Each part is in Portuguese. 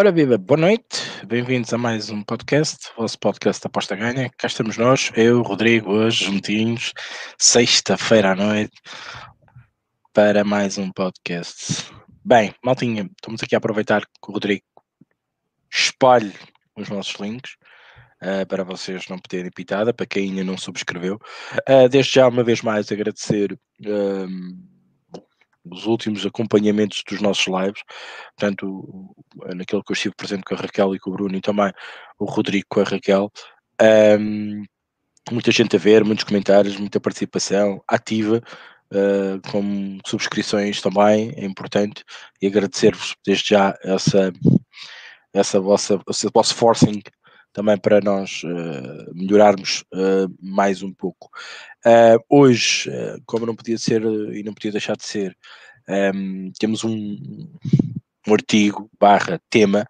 Ora viva, boa noite, bem-vindos a mais um podcast, vosso podcast Aposta Ganha. Cá estamos nós, eu, Rodrigo, hoje juntinhos, sexta-feira à noite, para mais um podcast. Bem, maltinha, estamos aqui a aproveitar que o Rodrigo espalhe os nossos links uh, para vocês não poderem pitada, para quem ainda não subscreveu. Uh, desde já, uma vez mais, agradecer. Uh, os últimos acompanhamentos dos nossos lives, portanto, naquele que eu estive presente com a Raquel e com o Bruno e também o Rodrigo com a Raquel. Um, muita gente a ver, muitos comentários, muita participação ativa, uh, com subscrições também, é importante, e agradecer-vos desde já essa, essa vossa, esse vosso forcing também para nós uh, melhorarmos uh, mais um pouco. Uh, hoje, como não podia ser e não podia deixar de ser, um, ehm, temos um, um, artigo barra tema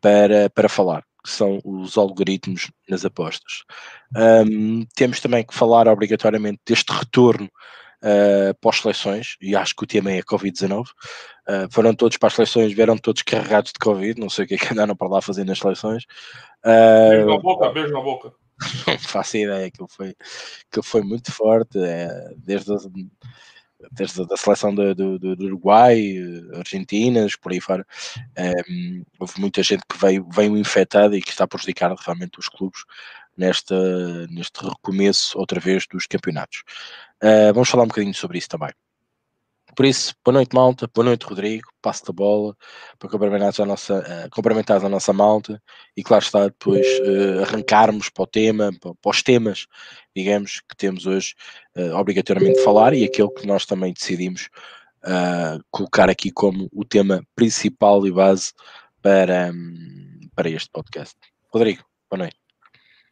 para, para falar, que são os algoritmos nas apostas. Um, ehm, temos também que falar obrigatoriamente deste retorno uh, pós-seleções, e acho que o tema é Covid-19. Uh, foram todos para as seleções, vieram todos carregados de Covid, não sei o que é que andaram para lá fazer nas seleções. Uh, beijo na boca, beijo na boca. Não faço ideia, aquilo foi, aquilo foi muito forte, é, desde, a, desde a seleção do, do, do, Uruguai, Argentinas, por aí fora. É, houve muita gente que veio, veio infectada e que está a prejudicar realmente os clubes nesta, neste recomeço outra vez dos campeonatos. Uh, vamos falar um bocadinho sobre isso também. Por isso, boa noite, malta. Boa noite, Rodrigo. Passo da bola para cumprimentar a nossa, uh, cumprimentar a nossa malta e, claro está, depois uh, arrancarmos para o tema, para, para, os temas, digamos, que temos hoje uh, obrigatoriamente de falar e aquele que nós também decidimos colocar aqui como o tema principal e base para, um, para este podcast. Rodrigo, boa noite.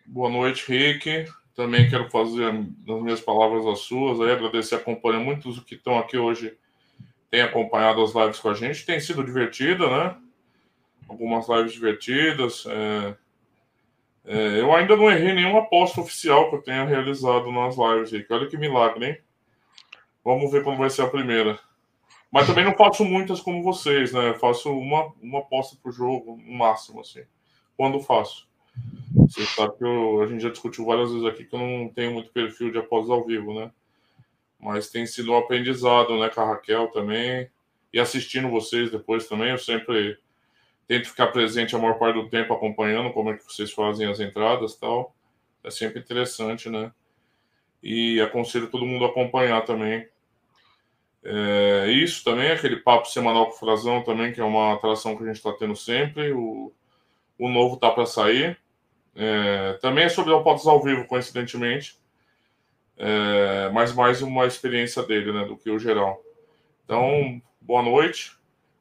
Boa noite, Rick. Também quero fazer das minhas palavras as suas, aí agradecer, acompanha muitos que estão aqui hoje, têm acompanhado as lives com a gente, tem sido divertida, né? Algumas lives divertidas. É... É, eu ainda não errei nenhuma aposta oficial que eu tenha realizado nas lives, Rick. Olha que milagre, hein? Vamos ver como vai ser a primeira. Mas também não faço muitas como vocês, né? Eu faço uma, uma aposta por jogo, no máximo, assim. Quando faço. Você sabe que eu, a gente já discutiu várias vezes aqui que eu não tenho muito perfil de apostas ao vivo, né? Mas tem sido um aprendizado, né, com a Raquel também. E assistindo vocês depois também, eu sempre tento ficar presente a maior parte do tempo acompanhando como é que vocês fazem as entradas tal. É sempre interessante, né? E aconselho todo mundo a acompanhar também. É, isso também, aquele papo semanal com o Frazão também, que é uma atração que a gente está tendo sempre. O, o novo tá para sair. É, também é sobre apostas ao vivo, coincidentemente. É, mas mais uma experiência dele, né, do que o geral. Então, boa noite.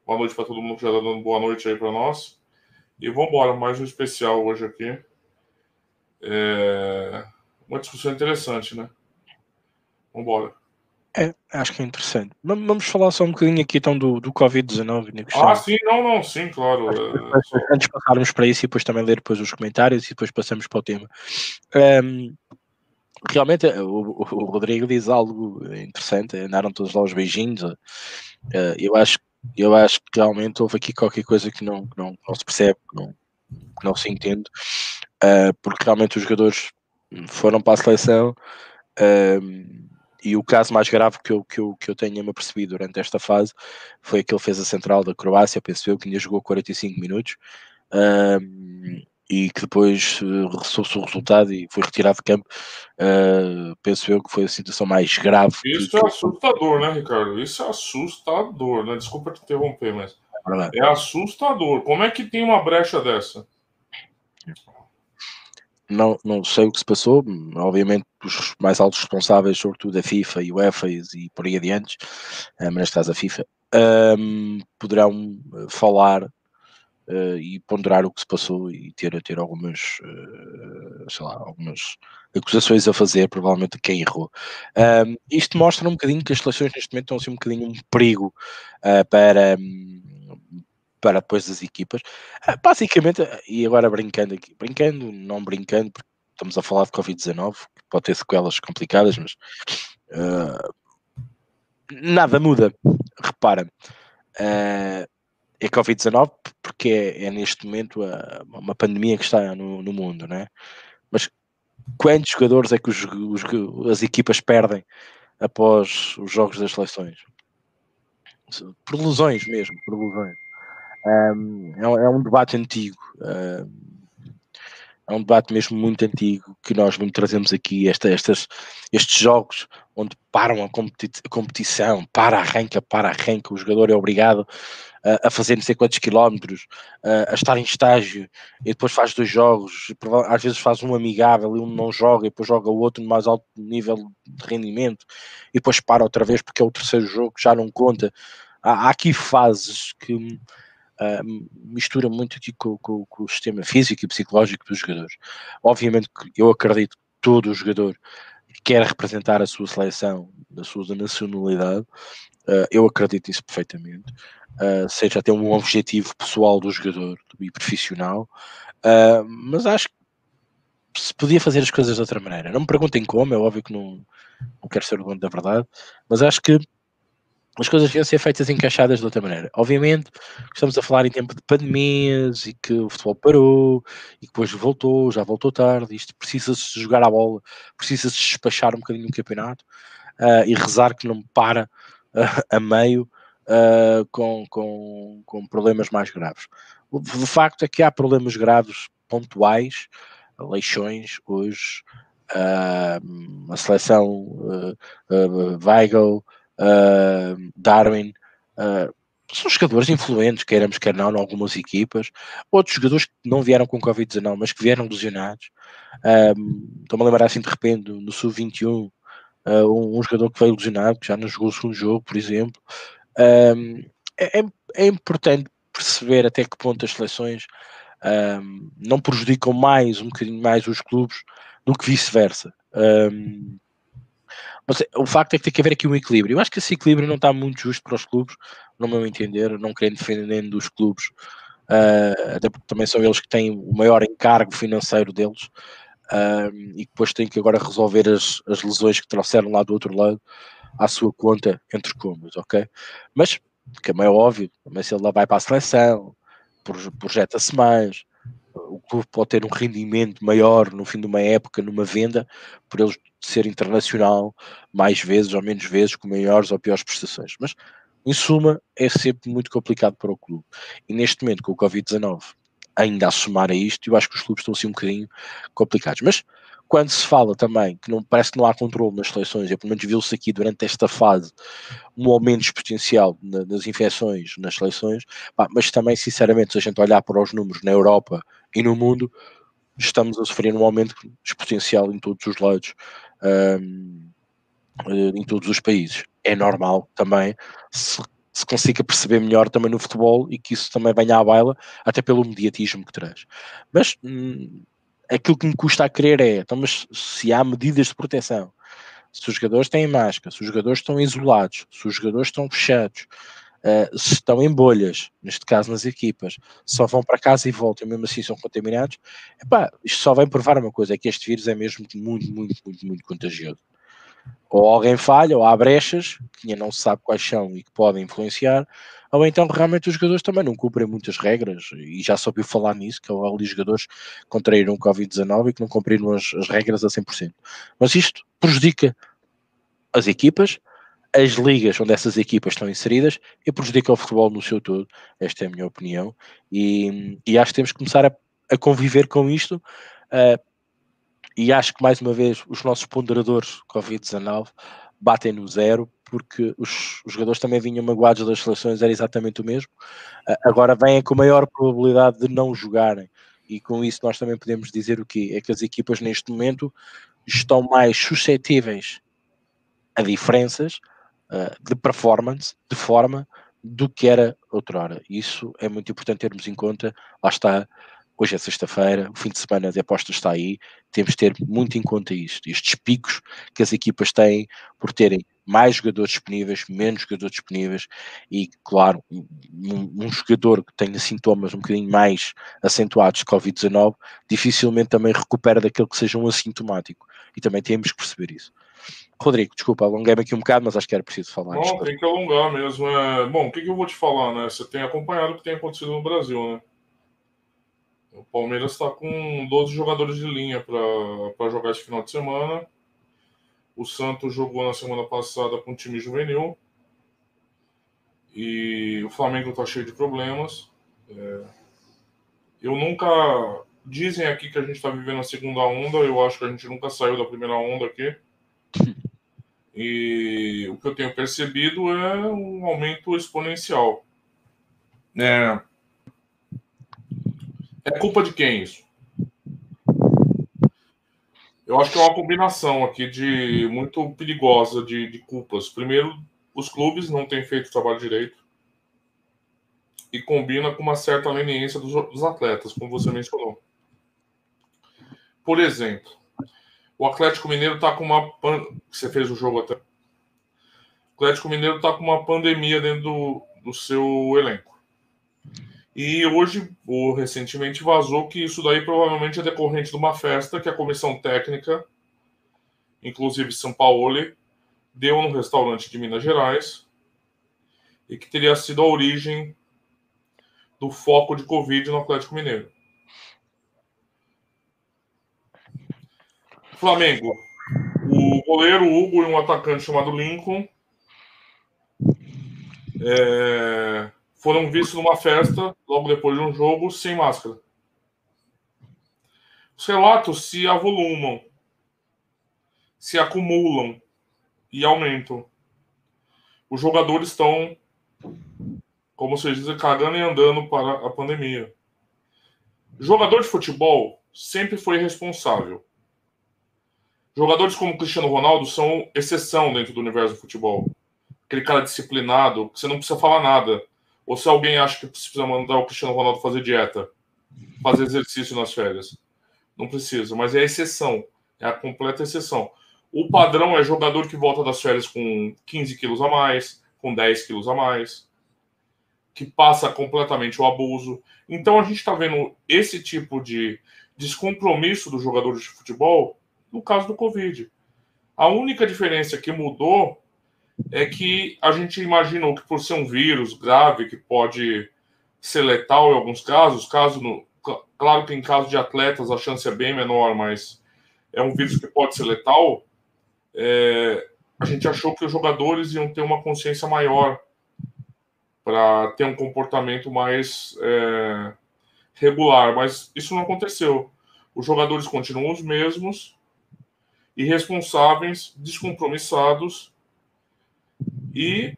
Boa noite para todo mundo que já está dando boa noite aí para nós. E vamos embora, mais um especial hoje aqui. É, uma discussão interessante, né? Vamos embora. É, acho que é interessante. Vamos falar só um bocadinho aqui então do, do Covid-19. Né, ah, sim, não, não, sim, claro. Antes de passarmos para isso e depois também ler depois os comentários e depois passamos para o tema. Um, realmente o, o, Rodrigo diz algo interessante, andaram todos lá os beijinhos. Uh, eu, acho, eu acho que realmente houve aqui qualquer coisa que não, não, não se percebe, que não, que não se entende, porque realmente os jogadores foram para a seleção. Uh, e o caso mais grave que eu, que eu, que eu tenha me apercebido durante esta fase foi aquele que fez a central da Croácia, penso eu, que ainda jogou 45 minutos um, e que depois uh, soube o resultado e foi retirado de campo. Uh, penso eu que foi a situação mais grave. Isso é assustador, né, Ricardo? Isso é assustador, né? Desculpa te interromper, mas é, é assustador. Como é que tem uma brecha dessa? não, não sei o que se passou, obviamente os mais altos responsáveis, sobretudo a FIFA e o UEFA e por aí adiante, eh, mas neste caso a FIFA, um, ehm, poderão falar uh, e ponderar o que se passou e ter, ter algumas, uh, sei lá, algumas acusações a fazer, provavelmente a quem errou. Um, isto mostra um bocadinho que as seleções neste momento estão assim um bocadinho um perigo uh, para, para depois das equipas. Ah, basicamente, e agora brincando aqui, brincando, não brincando, porque estamos a falar de Covid-19, pode ter sequelas complicadas, mas nada muda. Repara, uh, é Covid-19 porque é, é, neste momento a, uma pandemia que está no, no mundo, né? Mas quantos jogadores é que os, os, as equipas perdem após os jogos das seleções? Por lesões mesmo, por lesões. Um, é, é, um debate antigo. Um, é um debate mesmo muito antigo que nós muito trazemos aqui, esta, estas, estes jogos onde param a, competi a competição, para arranca, para arranca, o jogador é obrigado a, fazer não sei quantos quilómetros, a, estar em estágio, e depois faz dois jogos, às vezes faz um amigável e um não joga, e depois joga o outro no mais alto nível de rendimento, e depois para outra vez porque é o terceiro jogo já não conta. Há, há aqui fases que uh, mistura muito aqui com, com, com, o sistema físico e psicológico dos jogadores. Obviamente que eu acredito que todo o jogador quer representar a sua seleção, da sua nacionalidade, uh, eu acredito nisso perfeitamente. Uh, seja até um objetivo pessoal do jogador e profissional, uh, mas acho que se podia fazer as coisas de outra maneira. Não me perguntem como, é óbvio que não, não quero ser o dono da verdade, mas acho que as coisas deviam ser feitas encaixadas de outra maneira. Obviamente, estamos a falar em tempo de pandemias e que o futebol parou e que depois voltou, já voltou tarde. Isto precisa-se jogar a bola, precisa-se despachar um bocadinho o campeonato uh, e rezar que não para uh, a meio uh, com, com, com problemas mais graves. O, o facto é que há problemas graves pontuais, leixões hoje. a seleção uh, Weigl, uh, Darwin, uh, são jogadores influentes, queiramos quer não, em algumas equipas. Outros jogadores que não vieram com Covid-19, mas que vieram lesionados. Um, Estou-me a lembrar assim de repente, no Sub-21, uh, um, um, jogador que veio lesionado, que já não jogou o segundo jogo, por exemplo. É, é, é, importante perceber até que ponto as seleções não prejudicam mais, um bocadinho mais os clubes do que vice-versa. Mas o facto é que tem que haver aqui um equilíbrio. Eu acho que esse equilíbrio não está muito justo para os clubes, no meu entender, não querendo defender dos clubes, uh, até porque também são eles que têm o maior encargo financeiro deles uh, e depois têm que agora resolver as, as lesões que trouxeram lá do outro lado à sua conta entre comas, ok? Mas, que é óbvio, também se ele lá vai para a seleção, projeta-se mais, o clube pode ter um rendimento maior no fim de uma época, numa venda, por ele ser internacional mais vezes ou menos vezes, com maiores ou piores prestações. Mas, em suma, é sempre muito complicado para o clube. E neste momento, com o Covid-19 ainda a somar a isto, eu acho que os clubes estão assim um bocadinho complicados. Mas quando se fala também que não parece que não há controle nas seleções, e pelo menos viu-se aqui durante esta fase um aumento exponencial na, nas infecções nas seleções, mas também, sinceramente, se a gente olhar para os números na Europa e no mundo, estamos a sofrer um aumento exponencial em todos os lados, um, eh, em todos os países. É normal também se, se consiga perceber melhor também no futebol e que isso também venha à baila, até pelo mediatismo que traz. Mas hum, aquilo que me custa a crer é, então, mas se há medidas de proteção, se os jogadores têm máscara, se os jogadores estão isolados, se os jogadores estão fechados, uh, estão em bolhas, neste caso nas equipas, só vão para casa e voltam, mesmo assim são contaminados, epá, isto só vem provar uma coisa, é que este vírus é mesmo muito, muito, muito, muito contagioso. Ou alguém falha, ou há brechas, que não se sabe quais são e que podem influenciar, ou então realmente os jogadores também não cumprem muitas regras, e já soube falar nisso, que há ali jogadores que contraíram o Covid-19 e que não cumpriram as, as regras a 100%. Mas isto prejudica as equipas, as ligas onde essas equipas estão inseridas e prejudica o futebol no seu todo. Esta é a minha opinião. E, e acho que temos que começar a, a conviver com isto. Uh, e acho que mais uma vez os nossos ponderadores Covid-19 batem no zero, porque os, os, jogadores também vinham magoados das seleções, era exatamente o mesmo. Uh, agora vêm com maior probabilidade de não jogarem, e com isso nós também podemos dizer o quê? É que as equipas neste momento estão mais suscetíveis a diferenças uh, de performance, de forma, do que era outrora. Isso é muito importante termos em conta. Lá está, hoje é sexta-feira, o fim de semana de apostas está aí, temos de ter muito em conta isto, estes picos que as equipas têm por terem mais jogadores disponíveis, menos jogadores disponíveis e, claro, um, um jogador que tenha sintomas um bocadinho mais acentuados de Covid-19 dificilmente também recupera daquele que seja um assintomático e também temos que perceber isso. Rodrigo, desculpa, alonguei-me aqui um bocado, mas acho que era preciso falar. Não, tem que alongar mesmo. É... Bom, o que, que eu vou te falar, né? Você tem acompanhado o que tem acontecido no Brasil, né? O Palmeiras está com 12 jogadores de linha para jogar esse final de semana. O Santos jogou na semana passada com o time juvenil. E o Flamengo está cheio de problemas. É... Eu nunca. Dizem aqui que a gente está vivendo a segunda onda. Eu acho que a gente nunca saiu da primeira onda aqui. E o que eu tenho percebido é um aumento exponencial. É, é culpa de quem isso? Eu acho que é uma combinação aqui de muito perigosa de, de culpas. Primeiro, os clubes não têm feito o trabalho direito e combina com uma certa leniência dos, dos atletas, como você mencionou. Por exemplo, o Atlético Mineiro está com uma. Você fez o jogo até. O Atlético Mineiro está com uma pandemia dentro do, do seu elenco. E hoje, ou recentemente, vazou que isso daí provavelmente é decorrente de uma festa que a comissão técnica, inclusive São Paulo, deu no restaurante de Minas Gerais e que teria sido a origem do foco de Covid no Atlético Mineiro. Flamengo. O goleiro Hugo e um atacante chamado Lincoln. É foram vistos numa festa, logo depois de um jogo, sem máscara. Os relatos se avolumam, se acumulam e aumentam. Os jogadores estão, como vocês dizem, cagando e andando para a pandemia. Jogador de futebol sempre foi responsável. Jogadores como Cristiano Ronaldo são exceção dentro do universo do futebol. Aquele cara disciplinado, que você não precisa falar nada ou se alguém acha que precisa mandar o Cristiano Ronaldo fazer dieta, fazer exercício nas férias. Não precisa, mas é a exceção, é a completa exceção. O padrão é jogador que volta das férias com 15 quilos a mais, com 10 quilos a mais, que passa completamente o abuso. Então a gente está vendo esse tipo de descompromisso dos jogadores de futebol no caso do Covid. A única diferença que mudou é que a gente imaginou que por ser um vírus grave que pode ser letal em alguns casos, caso no, claro que em caso de atletas a chance é bem menor, mas é um vírus que pode ser letal. É, a gente achou que os jogadores iam ter uma consciência maior para ter um comportamento mais é, regular, mas isso não aconteceu. Os jogadores continuam os mesmos, irresponsáveis, descompromissados e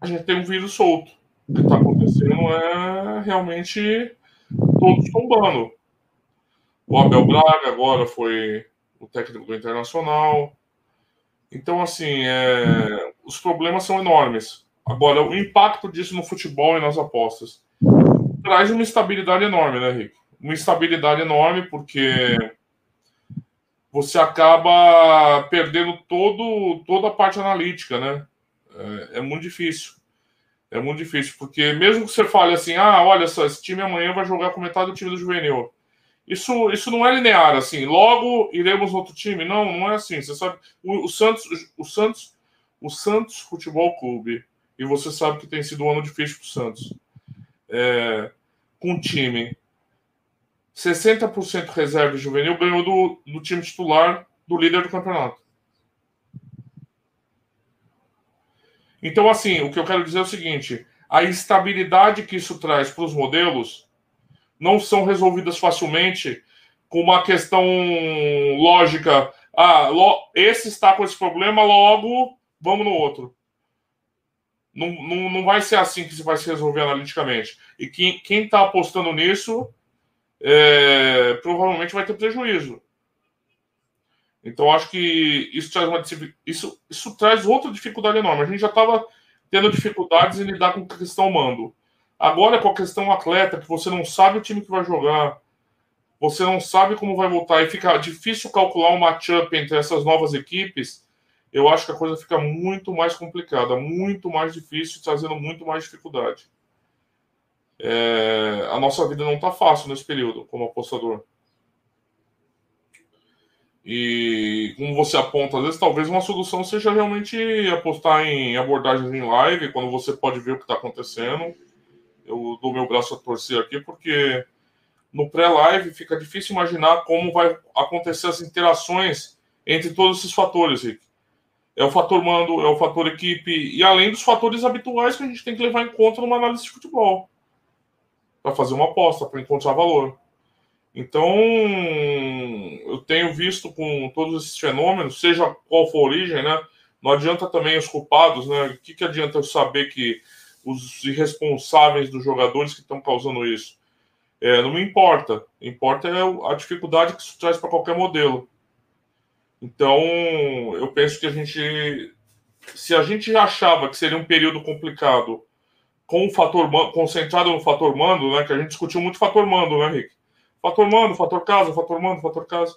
a gente tem um vírus solto. O que está acontecendo é realmente todos tombando. O Abel Braga agora foi o técnico do Internacional. Então, assim, é... os problemas são enormes. Agora, o impacto disso no futebol e nas apostas traz uma instabilidade enorme, né, Rick? Uma instabilidade enorme, porque você acaba perdendo todo, toda a parte analítica, né? É, é, muito difícil. É muito difícil, porque mesmo que você fale assim, ah, olha só, esse time amanhã vai jogar com metade do time do juvenil. Isso, isso não é linear, assim, logo iremos outro time. Não, não é assim. Você sabe, o, o Santos, o Santos, o Santos Futebol Clube, e você sabe que tem sido um ano difícil para o Santos. É, com um time 60% reserva juvenil ganhou do, do time titular do líder do campeonato. Então, assim, o que eu quero dizer é o seguinte: a instabilidade que isso traz para os modelos não são resolvidas facilmente com uma questão lógica. Ah, esse está com esse problema, logo vamos no outro. Não, não, não vai ser assim que se vai se resolver analiticamente. E quem está apostando nisso é, provavelmente vai ter prejuízo. Então, acho que isso traz, uma, isso, isso traz outra dificuldade enorme. A gente já estava tendo dificuldades em lidar com a questão mando. Agora, com a questão atleta, que você não sabe o time que vai jogar, você não sabe como vai voltar, e fica difícil calcular um matchup entre essas novas equipes, eu acho que a coisa fica muito mais complicada, muito mais difícil, trazendo muito mais dificuldade. É, a nossa vida não está fácil nesse período, como apostador. E como você aponta, às vezes talvez uma solução seja realmente apostar em abordagens em live, quando você pode ver o que está acontecendo. Eu dou meu braço a torcer aqui, porque no pré-live fica difícil imaginar como vai acontecer as interações entre todos esses fatores, Rick. É o fator mando, é o fator equipe, e além dos fatores habituais que a gente tem que levar em conta numa análise de futebol. Para fazer uma aposta, para encontrar valor. Então, eu tenho visto com todos esses fenômenos, seja qual for a origem, né? Não adianta também os culpados, né? O que, que adianta eu saber que os irresponsáveis dos jogadores que estão causando isso? É, não me importa. Importa é a dificuldade que isso traz para qualquer modelo. Então, eu penso que a gente, se a gente achava que seria um período complicado com o fator concentrado no fator mando, né? Que a gente discutiu muito fator mando, né, Rick? Fator mando, fator casa, fator mando, fator casa.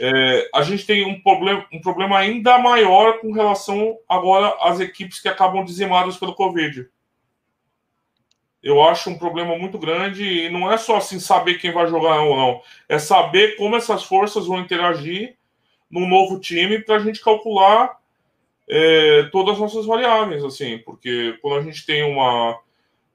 É, a gente tem um problema, um problema ainda maior com relação agora às equipes que acabam dizimadas pelo Covid. Eu acho um problema muito grande e não é só assim saber quem vai jogar ou não, é saber como essas forças vão interagir num novo time para a gente calcular é, todas as nossas variáveis, assim, porque quando a gente tem uma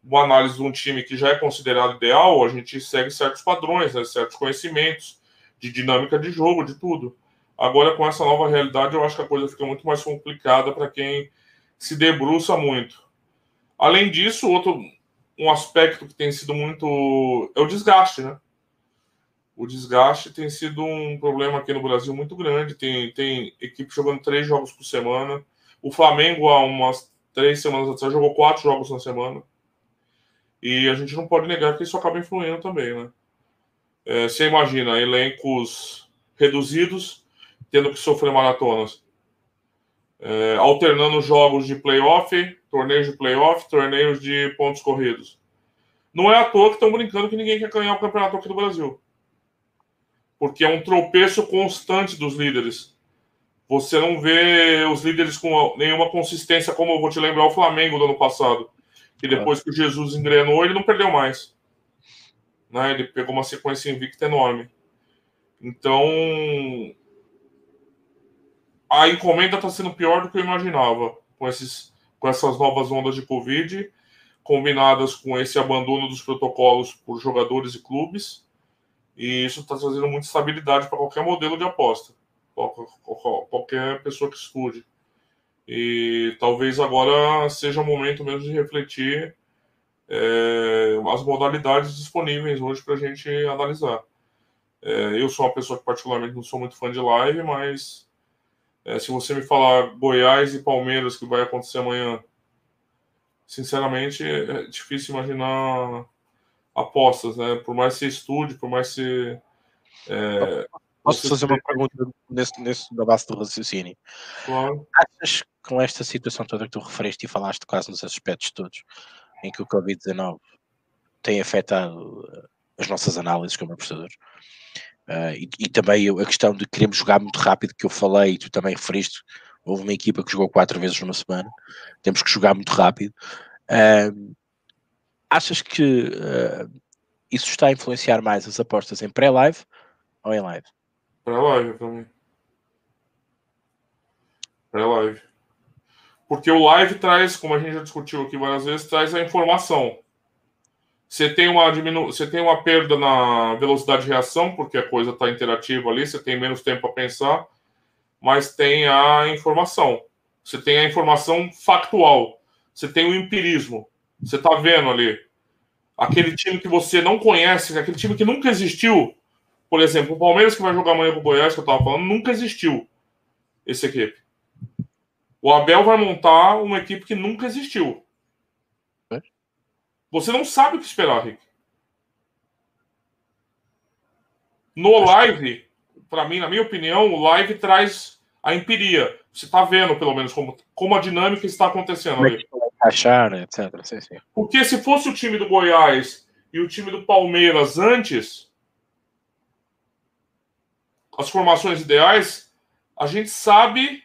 uma análise de um time que já é considerado ideal, a gente segue certos padrões, né, certos conhecimentos de dinâmica de jogo, de tudo. Agora, com essa nova realidade, eu acho que a coisa fica muito mais complicada para quem se debruça muito. Além disso, outro um aspecto que tem sido muito é o desgaste, né? O desgaste tem sido um problema aqui no Brasil muito grande. Tem, tem equipe jogando três jogos por semana. O Flamengo, há umas três semanas atrás, jogou quatro jogos na semana. E a gente não pode negar que isso acaba influindo também, né? É, você imagina elencos reduzidos tendo que sofrer maratonas, é, alternando jogos de playoff, torneios de playoff, torneios de pontos corridos. Não é à toa que estão brincando que ninguém quer ganhar o campeonato aqui do Brasil. Porque é um tropeço constante dos líderes. Você não vê os líderes com nenhuma consistência, como eu vou te lembrar o Flamengo do ano passado que depois que o Jesus engrenou, ele não perdeu mais. Né? Ele pegou uma sequência invicta enorme. Então, a encomenda está sendo pior do que eu imaginava com, esses, com essas novas ondas de Covid, combinadas com esse abandono dos protocolos por jogadores e clubes. E isso está trazendo muita estabilidade para qualquer modelo de aposta, qualquer pessoa que estude. E talvez agora seja o momento mesmo de refletir é, as modalidades disponíveis hoje para a gente analisar. É, eu sou uma pessoa que particularmente não sou muito fã de live, mas é, se você me falar Goiás e Palmeiras que vai acontecer amanhã, sinceramente é difícil imaginar apostas, né? Por mais que você estude, por mais que você, é, Posso fazer uma pergunta nesse, nesse da base do raciocínio? Claro. Achas com esta situação toda que tu referiste e falaste quase nos aspectos todos, em que o Covid-19 tem afetado uh, as nossas análises como apostadores, uh, e, e, também a questão de queremos jogar muito rápido, que eu falei e tu também referiste, houve uma equipa que jogou quatro vezes numa semana, temos que jogar muito rápido. Uh, achas que uh, isso está a influenciar mais as apostas em pré-live ou em live? Pré-live também. Pré-live. Porque o live traz, como a gente já discutiu aqui várias vezes, traz a informação. Você tem uma diminu... você tem uma perda na velocidade de reação, porque a coisa está interativa ali, você tem menos tempo para pensar, mas tem a informação. Você tem a informação factual. Você tem o empirismo. Você está vendo ali. Aquele time que você não conhece, aquele time que nunca existiu. Por exemplo, o Palmeiras que vai jogar amanhã com o Goiás, que eu estava falando, nunca existiu esse equipe. O Abel vai montar uma equipe que nunca existiu. É? Você não sabe o que esperar, Rick. No live, para mim, na minha opinião, o live traz a empiria. Você está vendo, pelo menos, como, como a dinâmica está acontecendo ali. Achar, etc. Sim, sim. Porque se fosse o time do Goiás e o time do Palmeiras antes, as formações ideais, a gente sabe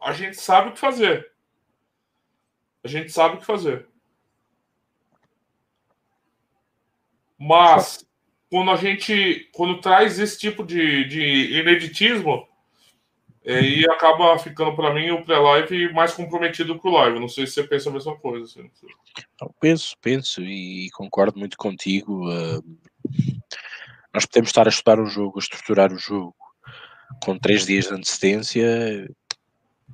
a gente sabe o que fazer. A gente sabe o que fazer. Mas quando a gente quando traz esse tipo de, de ineditismo, e acaba ficando para mim o pré-live mais comprometido que o live. Não sei se você pensa a mesma coisa. Assim. penso, penso e concordo muito contigo. Uh, nós podemos estar a estudar o jogo, a estruturar o jogo com três dias de antecedência,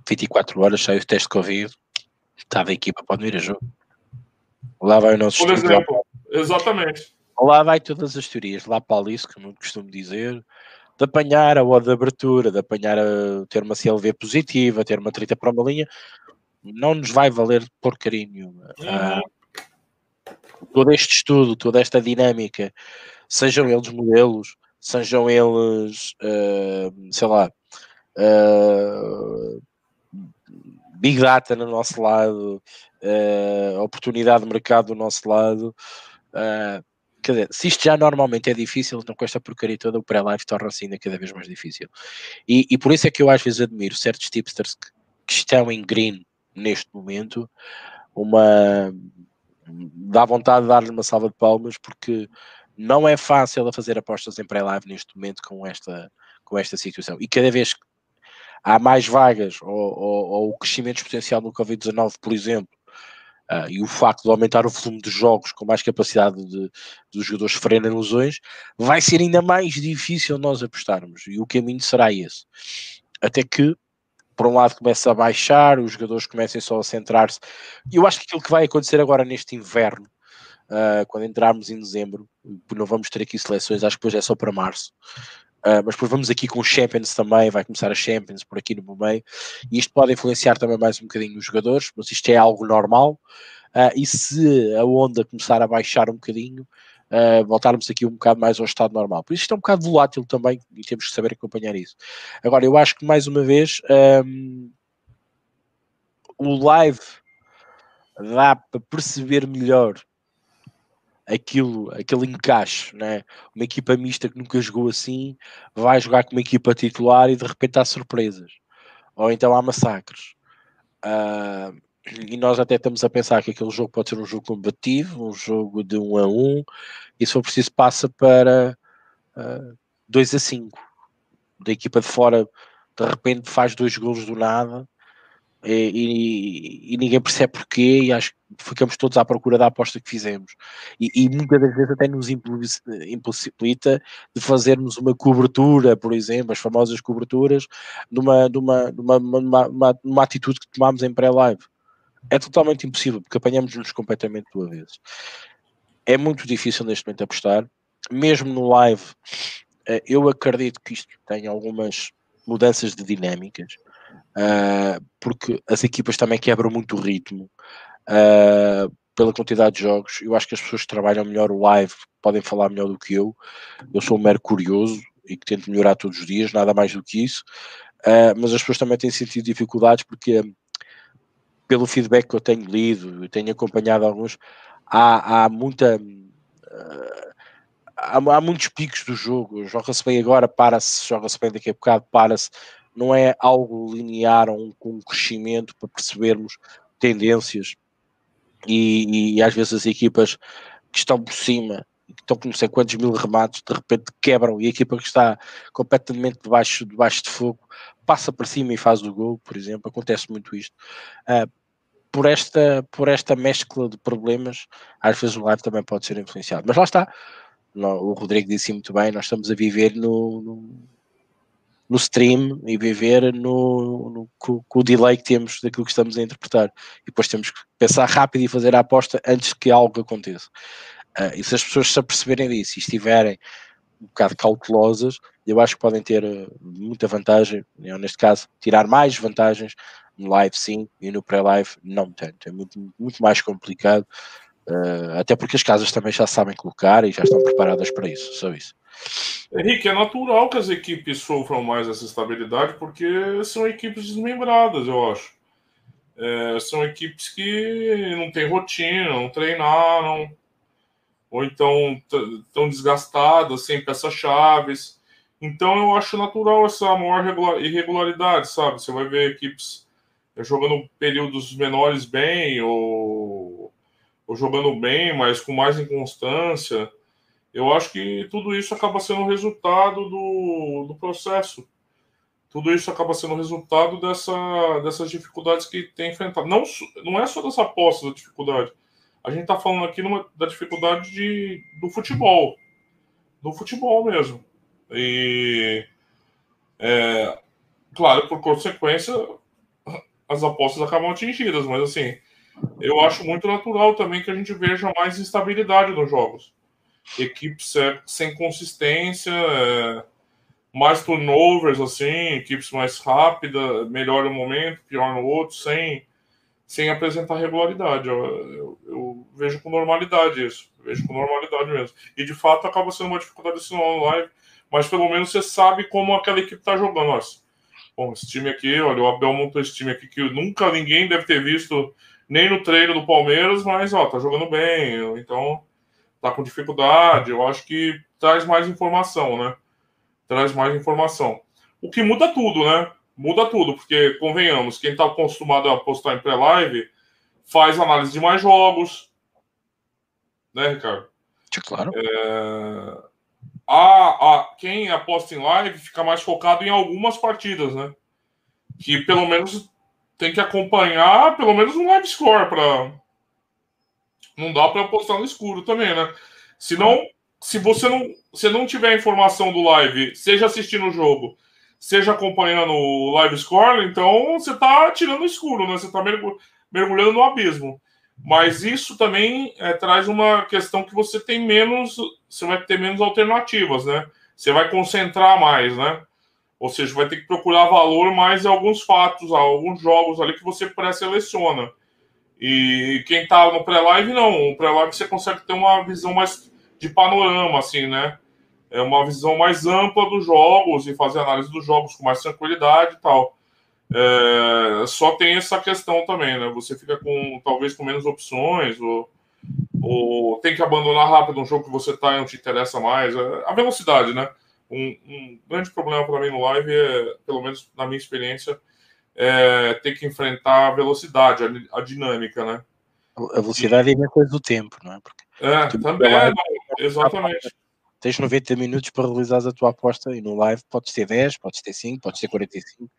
24 horas, sai o teste de Covid, estava a equipa, pode vir a jogo. Lá vai o nosso Por exemplo, exatamente. Lá vai todas as teorias, lá para Alice, que eu costumo dizer, de apanhar a odd de abertura, de apanhar a ter uma CLV positiva, ter uma 30 para uma linha, não nos vai valer porcaria nenhuma. Uhum. Ah, todo este estudo, toda esta dinâmica, sejam eles modelos, sejam eles, uh, sei lá, uh, Big Data no nosso lado, uh, oportunidade de mercado do nosso lado. Uh, quer dizer, se isto já normalmente é difícil, então com esta porcaria toda o pré-live torna-se ainda cada vez mais difícil. E, e, por isso é que eu às vezes admiro certos tipsters que, que estão em green neste momento, uma dá vontade de dar-lhe uma salva de palmas porque não é fácil a fazer apostas em pré-live neste momento com esta, com esta situação. E cada vez que há mais vagas ou, ou, ou o crescimento exponencial no Covid-19, por exemplo, Uh, e o facto de aumentar o volume de jogos com mais capacidade de, dos jogadores sofrerem lesões, vai ser ainda mais difícil nós apostarmos. E o caminho será esse. Até que, por um lado, começa a baixar, os jogadores comecem só a centrar-se. Eu acho que aquilo que vai acontecer agora neste inverno, uh, quando entrarmos em dezembro, não vamos ter aqui seleções, acho que depois é só para março. Uh, mas depois vamos aqui com Champions também, vai começar a Champions por aqui no meio, e isto pode influenciar também mais um bocadinho os jogadores, mas isto é algo normal. Uh, e se a onda começar a baixar um bocadinho, uh, voltarmos aqui um bocado mais ao estado normal. Por isso isto é um bocado volátil também e temos que saber acompanhar isso. Agora, eu acho que mais uma vez um, o live dá para perceber melhor aquilo, aquele encaixe, né? uma equipa mista que nunca jogou assim vai jogar com uma equipa titular e de repente há surpresas, ou então há massacres. Uh, e nós até estamos a pensar que aquele jogo pode ser um jogo combativo, um jogo de 1 a 1, e se for preciso passa para uh, 2 a 5. Da equipa de fora de repente faz dois golos do nada e, e, e, ninguém percebe porquê e acho que ficamos todos à procura da aposta que fizemos. E, e muitas das vezes até nos impossibilita de fazermos uma cobertura, por exemplo, as famosas coberturas numa, numa, numa, numa, numa, atitude que tomámos em pré-live. É totalmente impossível porque apanhamos-nos completamente do avesso é muito difícil neste momento apostar. Mesmo no live eh, eu acredito que isto tem algumas mudanças de dinâmicas uh, porque as equipas também quebram muito o ritmo uh, pela quantidade de jogos. Eu acho que as pessoas que trabalham melhor o live podem falar melhor do que eu. Eu sou um mero curioso e que tento melhorar todos os dias, nada mais do que isso. Uh, mas as pessoas também têm sentido dificuldades porque, pelo feedback que eu tenho lido, eu tenho acompanhado alguns, há, há muita. Há, há, muitos picos do jogo. Joga-se bem agora, para-se, joga-se bem daqui a bocado, para-se não é algo linear ou com um crescimento para percebermos tendências e, e, às vezes as equipas que estão por cima que estão com não sei quantos mil remates de repente quebram e a equipa que está completamente debaixo, debaixo de fogo passa para cima e faz o gol, por exemplo, acontece muito isto. Uh, por esta, por esta mescla de problemas, às vezes o live também pode ser influenciado. Mas lá está, o Rodrigo disse muito bem, nós estamos a viver no, no no stream e viver no, no com, com, o delay que temos daquilo que estamos a interpretar. E depois temos que pensar rápido e fazer a aposta antes que algo aconteça. Uh, e se as pessoas se aperceberem disso e estiverem um bocado cautelosas, eu acho que podem ter uh, muita vantagem, eu, neste caso, tirar mais vantagens no live sim e no pré-live não tanto. É muito, muito mais complicado, uh, até porque as casas também já sabem colocar e já estão preparadas para isso, só isso. Henrique, é natural que as equipes sofram mais essa estabilidade, porque são equipes desmembradas, eu acho. É, são equipes que não têm rotina, não treinaram, ou então estão desgastadas, sem peças-chaves. Então eu acho natural essa maior irregularidade, sabe? Você vai ver equipes jogando períodos menores bem, ou, jogando bem, mas com mais inconstância. Eu acho que tudo isso acaba sendo resultado do, do processo. Tudo isso acaba sendo resultado dessa, dessas dificuldades que tem enfrentado. Não, não é só dessa aposta da dificuldade. A gente está falando aqui numa, da dificuldade de, do futebol. Do futebol mesmo. E, é, claro, por consequência, as apostas acabam atingidas, mas assim, eu acho muito natural também que a gente veja mais instabilidade nos jogos. Equipes é, sem consistência, é, mais turnovers, assim, equipes mais rápidas, melhor no momento, pior no outro, sem, sem apresentar regularidade. Eu, eu, eu vejo com normalidade isso. Vejo com normalidade mesmo. E de fato acaba sendo uma dificuldade assim no live mas pelo menos você sabe como aquela equipe está jogando. Nossa, bom, esse time aqui, olha, o Abel montou esse time aqui que nunca ninguém deve ter visto nem no treino do Palmeiras, mas ó, tá jogando bem, então tá com dificuldade. Eu acho que traz mais informação, né? Traz mais informação. O que muda tudo, né? Muda tudo, porque convenhamos, quem tá acostumado a postar em pré-live faz análise de mais jogos, né, Ricardo? Claro. É a, a, quem aposta em live fica mais focado em algumas partidas, né? Que pelo menos tem que acompanhar pelo menos um live score para não dá para apostar no escuro também, né? Se não, se você não, se não tiver informação do live, seja assistindo o jogo, seja acompanhando o live score, então você tá tirando o escuro, né? Você tá mergulhando no abismo. Mas isso também é, traz uma questão que você tem menos, você vai ter menos alternativas, né? Você vai concentrar mais, né? Ou seja, vai ter que procurar valor mais em alguns fatos, alguns jogos ali que você pré-seleciona. E quem tá no pré-live, não. No pré-live você consegue ter uma visão mais de panorama, assim, né? É uma visão mais ampla dos jogos e fazer análise dos jogos com mais tranquilidade e tal. É, só tem essa questão também, né? Você fica com talvez com menos opções, ou, ou tem que abandonar rápido um jogo que você tá e não te interessa mais. É, a velocidade, né? Um, um grande problema para mim no live é, pelo menos na minha experiência, é ter que enfrentar a velocidade, a, a dinâmica, né? A velocidade e... é a coisa do tempo, não é? Porque é, também, é, exatamente. Tens 90 minutos para realizar a tua aposta e no live podes ter 10, podes ter 5, podes ter 45.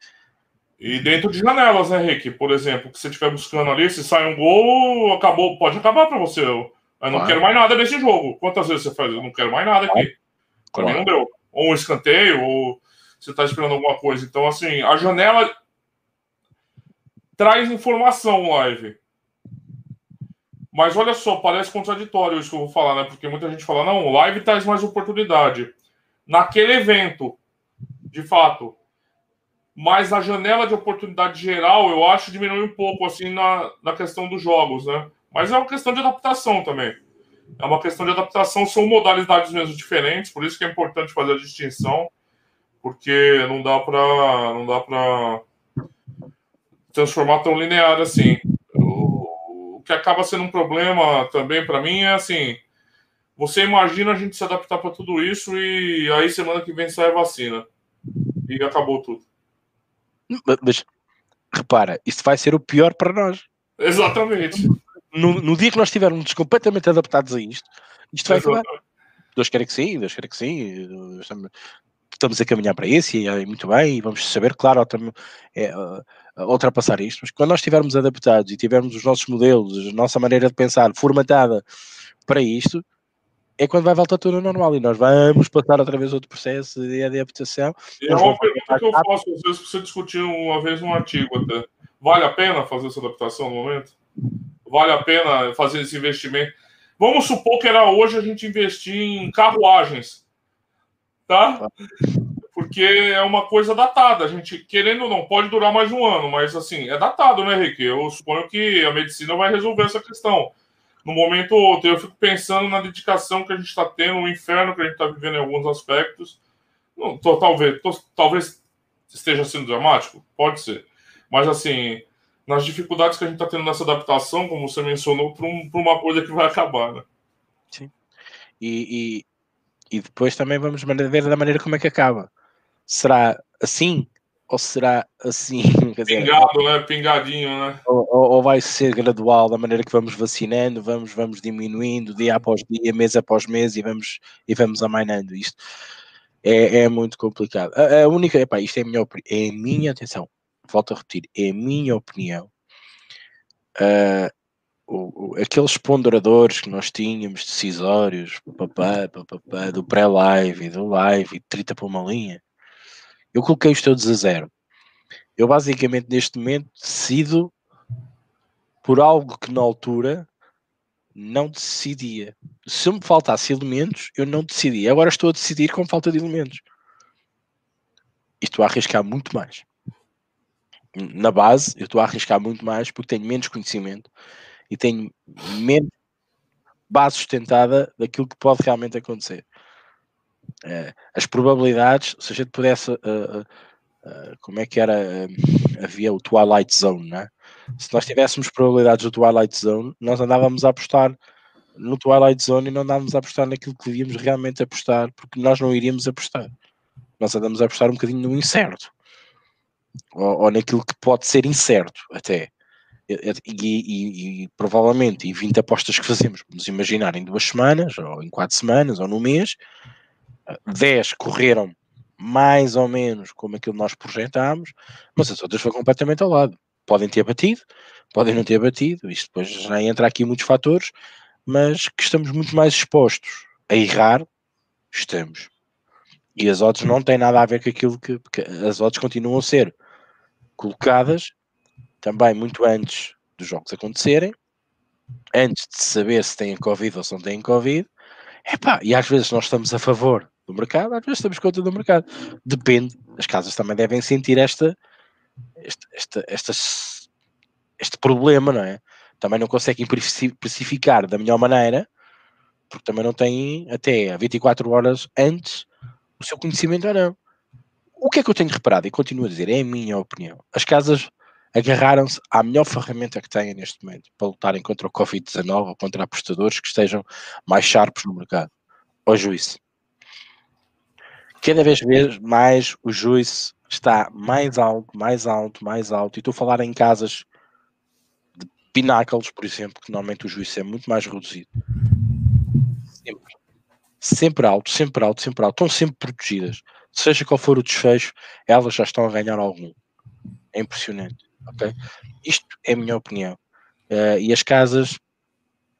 E dentro de janelas, né, Rick? Por exemplo, que você estiver buscando ali, se sai um gol, acabou, pode acabar para você. Eu, não claro. quero mais nada desse jogo. Quantas vezes você faz? Eu não quero mais nada aqui. Para mim não deu. Ou um escanteio, ou você está esperando alguma coisa. Então, assim, a janela traz informação live. Mas olha só, parece contraditório isso que eu vou falar, né? Porque muita gente fala, não, live traz mais oportunidade. Naquele evento, de fato, mas a janela de oportunidade geral, eu acho, diminui um pouco, assim, na, na questão dos jogos, né? Mas é uma questão de adaptação também. É uma questão de adaptação, são modalidades mesmo diferentes, por isso que é importante fazer a distinção, porque não dá para não dá para transformar tão linear assim. O, o que acaba sendo um problema também para mim é assim, você imagina a gente se adaptar para tudo isso e aí semana que vem sai a vacina e acabou tudo. Mas repara, isso vai ser o pior para nós. Exatamente. No, no dia que nós estivermos completamente adaptados a isto, isto vai acabar. Deus quer que sim, Deus quer que sim. Estamos a caminhar para isso e é muito bem, e vamos saber, claro, é, ultrapassar isto. Mas quando nós estivermos adaptados e tivermos os nossos modelos, a nossa maneira de pensar formatada para isto, é quando vai voltar tudo ao normal e nós vamos passar outra vez outro processo de adaptação. E é uma pergunta que eu faço, às vezes, você discutiu uma vez um artigo até. Vale a pena fazer essa adaptação no momento? Vale a pena fazer esse investimento? Vamos supor que era hoje a gente investir em carruagens, tá? Porque é uma coisa datada. A gente, querendo ou não, pode durar mais um ano, mas assim, é datado, né, Rick? Eu suponho que a medicina vai resolver essa questão no momento outro. Eu fico pensando na dedicação que a gente está tendo, o inferno que a gente está vivendo em alguns aspectos. Não, tô, talvez, tô, talvez esteja sendo dramático, pode ser. Mas assim, nas dificuldades que a gente está tendo nessa adaptação, como você mencionou, para um, uma coisa que vai acabar, né? Sim. E, e, e depois também vamos ver da maneira como é que acaba. Será assim ou será assim? Dizer, Pingado, né? Pingadinho, né? Ou, ou, ou, vai ser gradual da maneira que vamos vacinando, vamos, vamos diminuindo dia após dia, mês após mês e vamos, e vamos amainando isto. É, é muito complicado. A, a única, epá, isto é a minha, é a minha atenção, volto a repetir, é a minha opinião. Uh, o, o, aqueles ponderadores que nós tínhamos, decisórios, papá, papá, do pré-live, do live, 30 para uma linha, eu coloquei-os todos a zero. Eu basicamente neste momento decido por algo que na altura não decidia. Se me faltasse elementos, eu não decidia. Agora estou a decidir com falta de elementos. E estou a arriscar muito mais. Na base, eu estou a arriscar muito mais porque tenho menos conhecimento e tenho menos base sustentada daquilo que pode realmente acontecer. Uh, as probabilidades, se a gente pudesse, uh, uh, como é que era, havia o Twilight Zone, né? se nós tivéssemos probabilidades do Twilight Zone, nós andávamos a apostar no Twilight Zone e não andávamos a apostar naquilo que devíamos realmente apostar, porque nós não iríamos apostar. Nós andamos a apostar um bocadinho no incerto, ou, ou naquilo que pode ser incerto até. E, e, e, provavelmente, e 20 apostas que fazemos, vamos imaginar em duas semanas, ou em quatro semanas, ou no mês, 10 correram mais ou menos como aquilo que nós projetámos, mas as outras foram completamente ao lado. Podem ter batido, podem não ter batido, isto depois já entra aqui muitos fatores, mas que estamos muito mais expostos a errar, estamos. E as odds não têm nada a ver com aquilo que, as odds continuam a ser colocadas também muito antes dos jogos acontecerem, antes de saber se têm Covid ou se não têm Covid. Epá, e às vezes nós estamos a favor do mercado, às vezes estamos contra do mercado. Depende. As casas também devem sentir esta, este, este, este problema, não é? Também não conseguem precificar da melhor maneira, porque também não têm até 24 horas antes o seu conhecimento ou não. O que é que eu tenho reparado e continuo a dizer, é a minha opinião. As casas agarraram-se à melhor ferramenta que têm neste momento para lutarem contra o Covid-19 ou contra apostadores que estejam mais sharpos no mercado, o juízo. Cada vez mais o juízo está mais alto, mais alto, mais alto. E estou a falar em casas de pináculos, por exemplo, que normalmente o juízo é muito mais reduzido. Sempre. Sempre alto, sempre alto, sempre alto. Estão sempre protegidas. Seja qual for o desfecho, elas já estão a ganhar algum. É impressionante. Okay? Isto é a minha opinião. Uh, e as casas,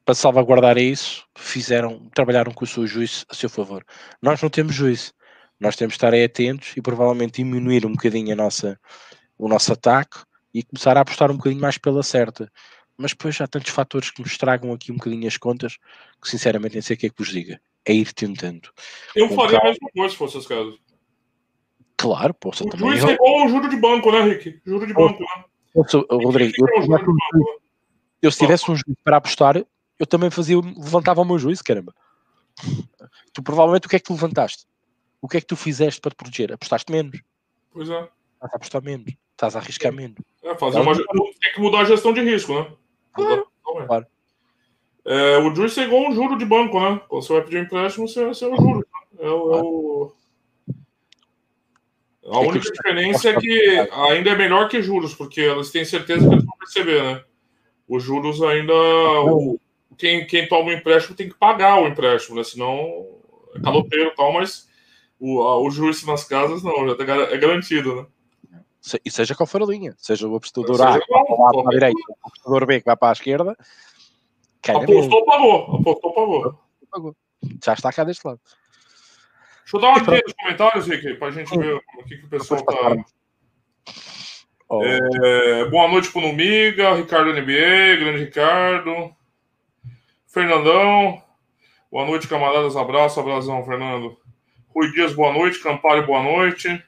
para salvaguardar isso, fizeram, trabalharam com o seu juízo a seu favor. Nós não temos juízo. Nós temos de estar atentos e provavelmente diminuir um bocadinho a nossa, o nosso ataque e começar a apostar um bocadinho mais pela certa. Mas depois há tantos fatores que nos tragam aqui um bocadinho as contas que sinceramente nem sei o que é que vos diga. É ir tentando. Eu faria a mesma coisa se fosse as casas. Claro, posso o também. Juiz é igual o juro de banco, né, Rick? Juro de banco, né? Rodrigo, eu, eu, eu, eu, se tivesse um juiz para apostar, eu também fazia, levantava o meu juízo, caramba. Tu provavelmente o que é que tu levantaste? O que é que tu fizeste para te proteger? Apostaste menos. Pois é. Estás a apostar menos. Estás a arriscar menos. É, fazer uma, tem que mudar a gestão de risco, né? Claro. Claro. É, o juiz é igual um juro de banco, né? Quando você vai pedir um empréstimo, você, você é o juro. É, é o, a única diferença é que ainda é melhor que juros, porque elas têm certeza que eles vão receber, né? Os juros ainda. O, quem, quem toma o empréstimo tem que pagar o empréstimo, né? Senão é caloteiro e tal, mas o, a, o juros nas casas não, já tá, é garantido, né? E seja qual for a linha, seja o apostador A que vai para a direita, o apostador B que vai para a esquerda. Apostou, pagou. Apostou, pagou. pagou. Já está cá deste lado. Deixa eu dar uma olhada nos comentários, Rick, para a gente ver o que, que o pessoal está. Oh. É, boa noite para o Numiga, Ricardo NBA, grande Ricardo. Fernandão, boa noite, camaradas. Abraço, abração, Fernando. Rui Dias, boa noite. Campari, boa noite.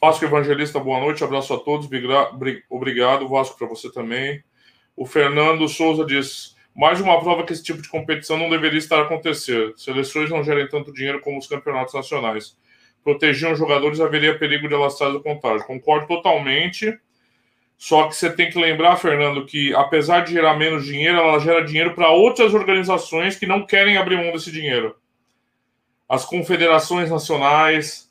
Vasco Evangelista, boa noite. Abraço a todos. Obrigado, Vasco, para você também. O Fernando Souza diz: mais uma prova que esse tipo de competição não deveria estar acontecendo. Seleções não gerem tanto dinheiro como os campeonatos nacionais. Protegiam os jogadores, haveria perigo de alastrar o contágio. Concordo totalmente. Só que você tem que lembrar, Fernando, que apesar de gerar menos dinheiro, ela gera dinheiro para outras organizações que não querem abrir mão desse dinheiro. As confederações nacionais,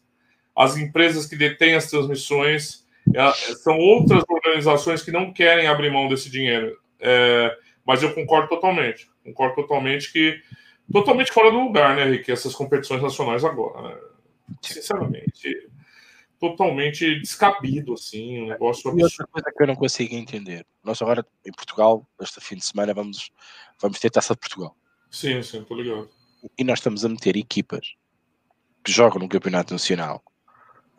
as empresas que detêm as transmissões, é, são outras organizações que não querem abrir mão desse dinheiro. É, mas eu concordo totalmente. Concordo totalmente que. Totalmente fora do lugar, né, Rick? Essas competições nacionais agora. Né? Sinceramente, totalmente descabido, assim, um negócio absurdo. E outra coisa que eu não consigo entender. Nós agora, em Portugal, este fim de semana, vamos, vamos ter taça de Portugal. Sim, sim, tô ligado. E nós estamos a meter equipas que jogam no Campeonato Nacional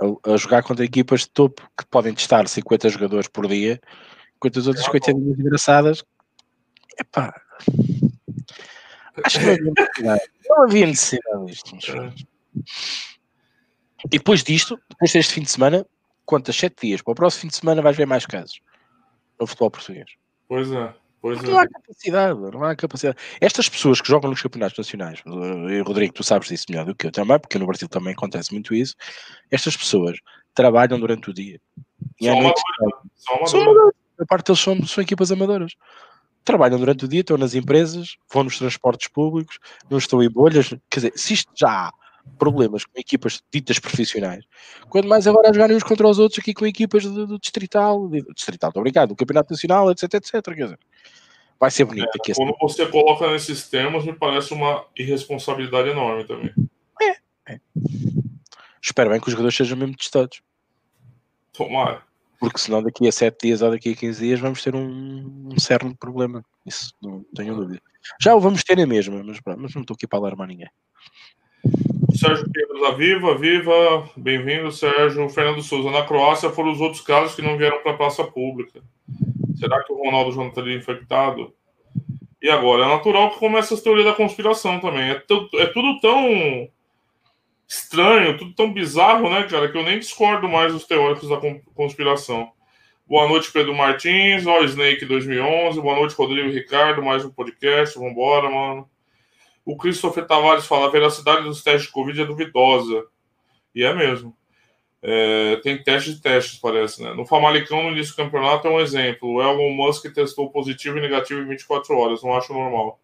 a, a jogar contra equipas de topo que podem testar 50 jogadores por dia, enquanto as outras é, coitadinhas engraçadas. Epá. Acho que não havia necessidade. Não havia necessidade disto. É. E depois disto, depois deste fim de semana, quantas? Sete dias. Para o próximo fim de semana vais ver mais casos no futebol português. Pois é. Não é. há capacidade, não há capacidade. Estas pessoas que jogam nos campeonatos nacionais, e Rodrigo, tu sabes disso melhor do que eu também, porque no Brasil também acontece muito isso. Estas pessoas trabalham durante o dia. E são noite, são amadoras. A parte deles são, são equipas amadoras. Trabalham durante o dia, estão nas empresas, vão nos transportes públicos, não estão em bolhas. Quer dizer, se isto já há problemas com equipas ditas profissionais, quando mais agora a jogarem uns contra os outros aqui com equipas do, do Distrital, do Distrital, estou obrigado, do Campeonato Nacional, etc, etc. Quer dizer, vai ser bonito é, Quando você coloca nesses termos, me parece uma irresponsabilidade enorme também. É, é. Espero bem que os jogadores sejam mesmo testados. Tomara. Porque senão daqui a 7 dias ou daqui a 15 dias vamos ter um, um cerno problema. Isso não tenho dúvida. Já o vamos ter na mesma, mas, mas não estou aqui para alarmar ninguém. Sérgio Pedro da Viva, Viva, bem-vindo, Sérgio. Fernando Souza, na Croácia foram os outros casos que não vieram para a praça pública. Será que o Ronaldo já não estaria infectado? E agora? É natural que comece as teorias da conspiração também. É, é tudo tão estranho, tudo tão bizarro, né, cara, que eu nem discordo mais dos teóricos da conspiração. Boa noite, Pedro Martins. Ó, Snake 2011. Boa noite, Rodrigo Ricardo. Mais um podcast. Vambora, mano. O Christopher Tavares fala: a veracidade dos testes de Covid é duvidosa. E é mesmo. É, tem testes de testes, parece, né? No Famalicão, no início do campeonato, é um exemplo. O Elon Musk testou positivo e negativo em 24 horas. Não acho normal.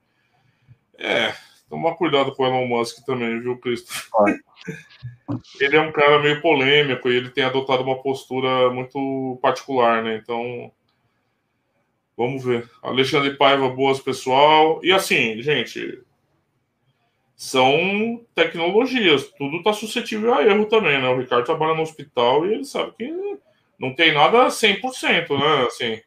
É, toma cuidado com o Elon Musk também, viu, Christopher? ele é um cara meio polêmico e ele tem adotado uma postura muito particular, né? Então, vamos ver. Alexandre Paiva, boas, pessoal. E assim, gente, são tecnologias. Tudo está suscetível a erro também, né? O Ricardo trabalha no hospital e ele sabe que não tem nada 100%, né? Assim,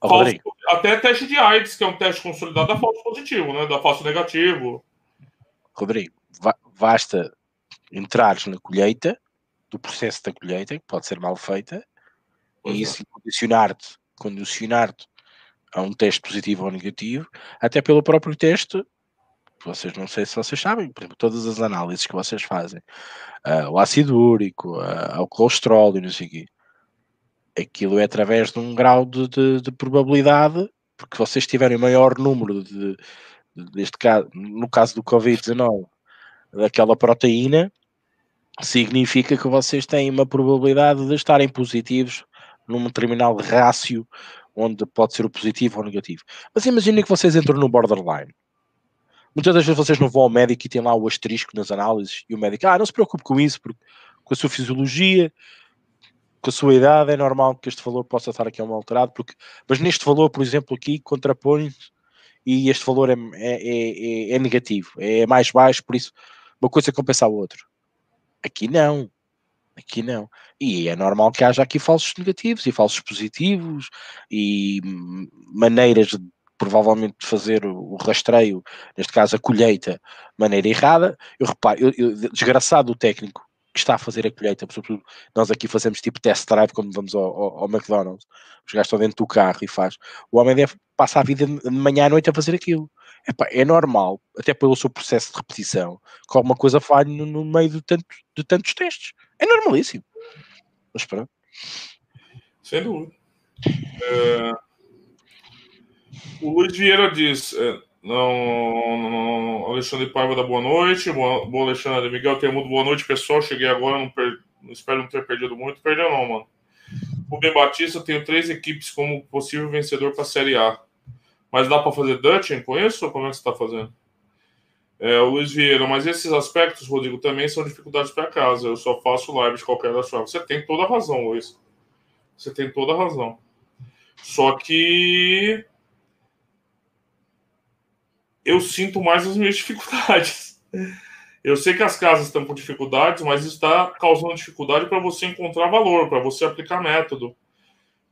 falso, até teste de AIDS, que é um teste consolidado, dá falso positivo, né? Dá falso negativo. Rodrigo, basta entrares na colheita, do processo da colheita, que pode ser mal feita, pois e é. isso condicionar-te condicionar a um teste positivo ou negativo, até pelo próprio teste vocês não sei se vocês sabem, por exemplo, todas as análises que vocês fazem, uh, o ácido úrico, uh, o colesterol e não sei o quê, aquilo é através de um grau de, de, de probabilidade, porque vocês tiverem maior número de, de deste caso, no caso do Covid-19, daquela proteína, significa que vocês têm uma probabilidade de estarem positivos num determinado rácio onde pode ser o positivo ou o negativo. Mas imaginem que vocês entram no borderline Muitas das vezes vocês não vão ao médico e tem lá o asterisco nas análises e o médico, ah, não se preocupe com isso, porque com a sua fisiologia, com a sua idade, é normal que este valor possa estar aqui um alterado, porque, mas neste valor, por exemplo, aqui contrapõe e este valor é, é, é, é, negativo, é mais baixo, por isso uma coisa compensa a outra. Aqui não. Aqui não. E é normal que haja aqui falsos negativos e falsos positivos e maneiras de provavelmente fazer o, rastreio, neste caso a colheita, de maneira errada. Eu reparo, eu, eu, desgraçado o técnico que está a fazer a colheita, sobretudo nós aqui fazemos tipo test drive quando vamos ao, ao, ao McDonald's, os gajos estão dentro do carro e faz. O homem deve passar a vida de manhã à noite a fazer aquilo. Epá, é normal, até pelo seu processo de repetição, que alguma coisa falhe no, no meio de, tanto, de tantos testes. É normalíssimo. Mas pronto. Sem dúvida. É... O Luiz Vieira diz: é, não, não, Alexandre Paiva da boa noite. Boa, boa Alexandre. Miguel Temudo, boa noite, pessoal. Cheguei agora, não, per, espero não ter perdido muito. Perdeu, não, mano. Rubem Batista, tenho três equipes como possível vencedor para a Série A. Mas dá para fazer Dutching com isso ou como é que você está fazendo? É, o Luiz Vieira, mas esses aspectos, Rodrigo, também são dificuldades para casa. Eu só faço live de qualquer das formas. Você tem toda a razão, Luiz. Você tem toda a razão. Só que eu sinto mais as minhas dificuldades. Eu sei que as casas estão com dificuldades, mas isso está causando dificuldade para você encontrar valor, para você aplicar método.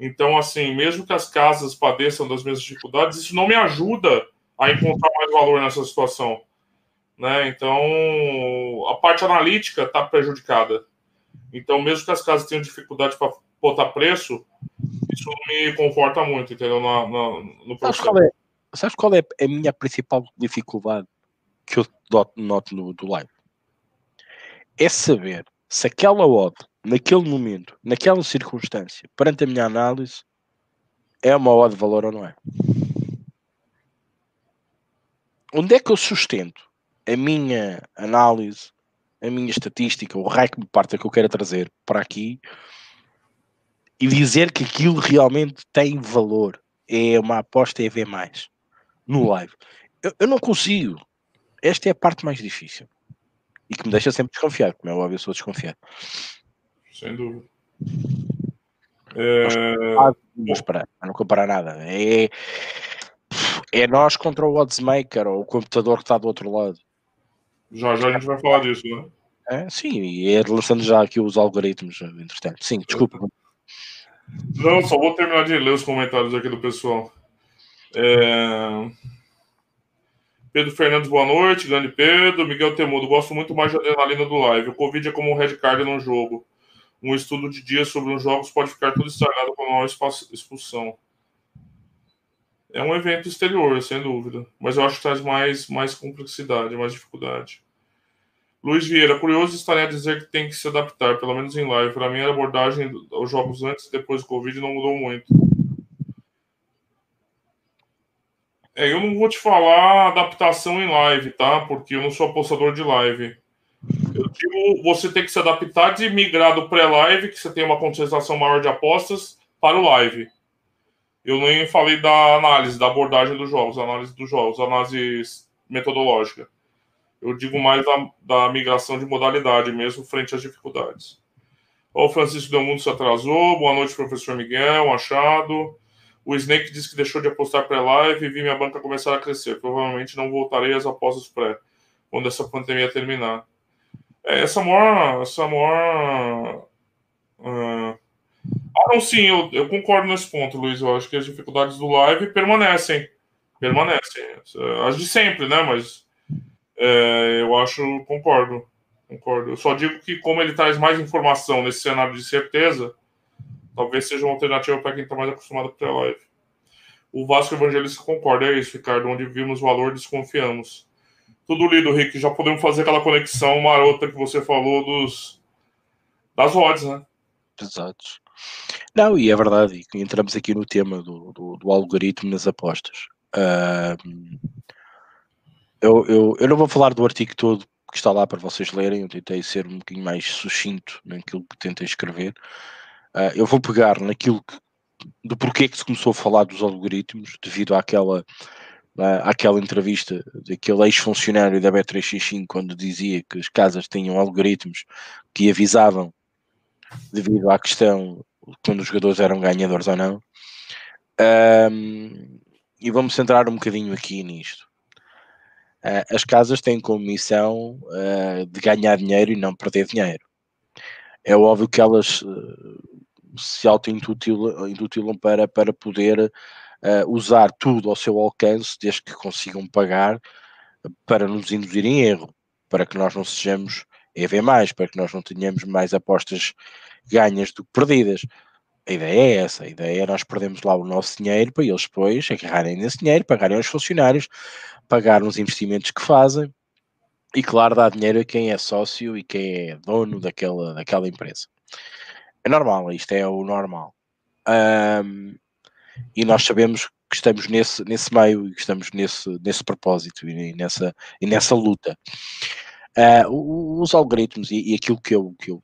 Então, assim, mesmo que as casas padeçam das mesmas dificuldades, isso não me ajuda a encontrar mais valor nessa situação. Né? Então, a parte analítica está prejudicada. Então, mesmo que as casas tenham dificuldade para botar preço, isso não me conforta muito, entendeu? Na, na, no processo. Sabes qual é a minha principal dificuldade que eu noto no do live? É saber se aquela odd, naquele momento, naquela circunstância, perante a minha análise, é uma odd de valor ou não é. Onde é que eu sustento a minha análise, a minha estatística, o raio que me parte que eu quero trazer para aqui e dizer que aquilo realmente tem valor? É uma aposta EV no live. Eu, eu, não consigo. Esta é a parte mais difícil. E que me deixa sempre desconfiado, como é óbvio, eu sou desconfiado. Sem dúvida. É... Parar, não comparar nada. É, é nós contra o oddsmaker ou o computador que está do outro lado. Já, já a gente vai falar disso, né? É, sim, e é lançando já aqui os algoritmos, entretanto. Sim, desculpa. Não, só vou terminar de ler os comentários aqui do pessoal. É... Pedro Fernandes, boa noite. Grande Pedro. Miguel Temudo, gosto muito mais de adrenalina do live. O Covid é como um red card num jogo. Um estudo de dias sobre os jogos pode ficar tudo estragado com uma expulsão. É um evento exterior, sem dúvida. Mas eu acho que traz mais, mais complexidade, mais dificuldade. Luiz Vieira, curioso estaria a dizer que tem que se adaptar, pelo menos em live. Para mim, a abordagem aos jogos antes e depois do Covid não mudou muito. É, eu não vou te falar adaptação em live, tá? Porque eu não sou apostador de live. Eu digo, você tem que se adaptar de migrar do pré-live, que você tem uma concentração maior de apostas, para o live. Eu nem falei da análise, da abordagem dos jogos, análise dos jogos, análise metodológica. Eu digo mais da, da migração de modalidade mesmo, frente às dificuldades. O Francisco Del Mundo se atrasou. Boa noite, professor Miguel, Machado. O Snake disse que deixou de apostar pré-live e vi minha banca começar a crescer. Provavelmente não voltarei às apostas pré, quando essa pandemia terminar. É, essa maior. Essa maior. Uh... Ah, não, sim, eu, eu concordo nesse ponto, Luiz. Eu acho que as dificuldades do live permanecem. Permanecem. As de sempre, né? Mas é, eu acho, concordo. Concordo. Eu só digo que, como ele traz mais informação nesse cenário de certeza, talvez seja uma alternativa para quem está mais acostumado com a live. O Vasco Evangelista concorda, é isso, Ricardo. Onde vimos valor, desconfiamos. Tudo lido, Rick. Já podemos fazer aquela conexão marota que você falou dos das odds, né? Exato. Não, e é verdade. Entramos aqui no tema do, do, do algoritmo nas apostas. Eu, eu, eu não vou falar do artigo todo que está lá para vocês lerem. Eu tentei ser um bocadinho mais sucinto naquilo que tentei escrever. Uh, eu vou pegar naquilo que, do porquê que se começou a falar dos algoritmos, devido àquela, uh, àquela entrevista daquele ex-funcionário da B365, quando dizia que as casas tinham algoritmos que avisavam devido à questão quando os jogadores eram ganhadores ou não. Um, e vamos centrar um bocadinho aqui nisto. Uh, as casas têm como missão uh, de ganhar dinheiro e não perder dinheiro. É óbvio que elas uh, se auto-intutilam para, para poder uh, usar tudo ao seu alcance, desde que consigam pagar, para nos induzir em erro, para que nós não sejamos EV, para que nós não tenhamos mais apostas ganhas do que perdidas. A ideia é essa, a ideia é nós perdemos lá o nosso dinheiro para eles depois agarrarem nesse dinheiro, pagarem aos funcionários, pagar os investimentos que fazem e, claro, dar dinheiro a quem é sócio e quem é dono daquela, daquela empresa. É normal, isto é o normal. Um, e nós sabemos que estamos nesse, nesse meio e que estamos nesse, nesse propósito e nessa, e nessa luta. Uh, os algoritmos e, e, aquilo que eu, que eu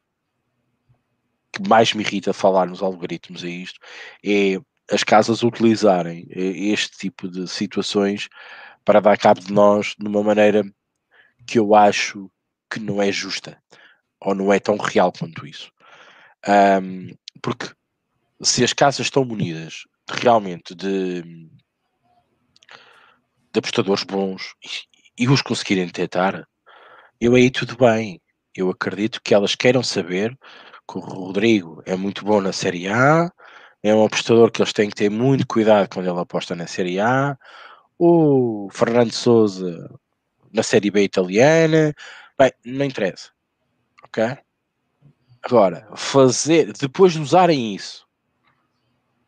que mais me irrita falar nos algoritmos é isto, é as casas utilizarem este tipo de situações para dar cabo de nós de uma maneira que eu acho que não é justa ou não é tão real quanto isso. Um, porque se as casas estão munidas realmente de, de apostadores bons e, e os conseguirem detectar, eu aí tudo bem. Eu acredito que elas queiram saber que o Rodrigo é muito bom na Série A, é um apostador que eles têm que ter muito cuidado quando ele aposta na Série A. O Fernando Souza na Série B italiana. Bem, não interessa. Ok? Agora, fazer, depois de usarem isso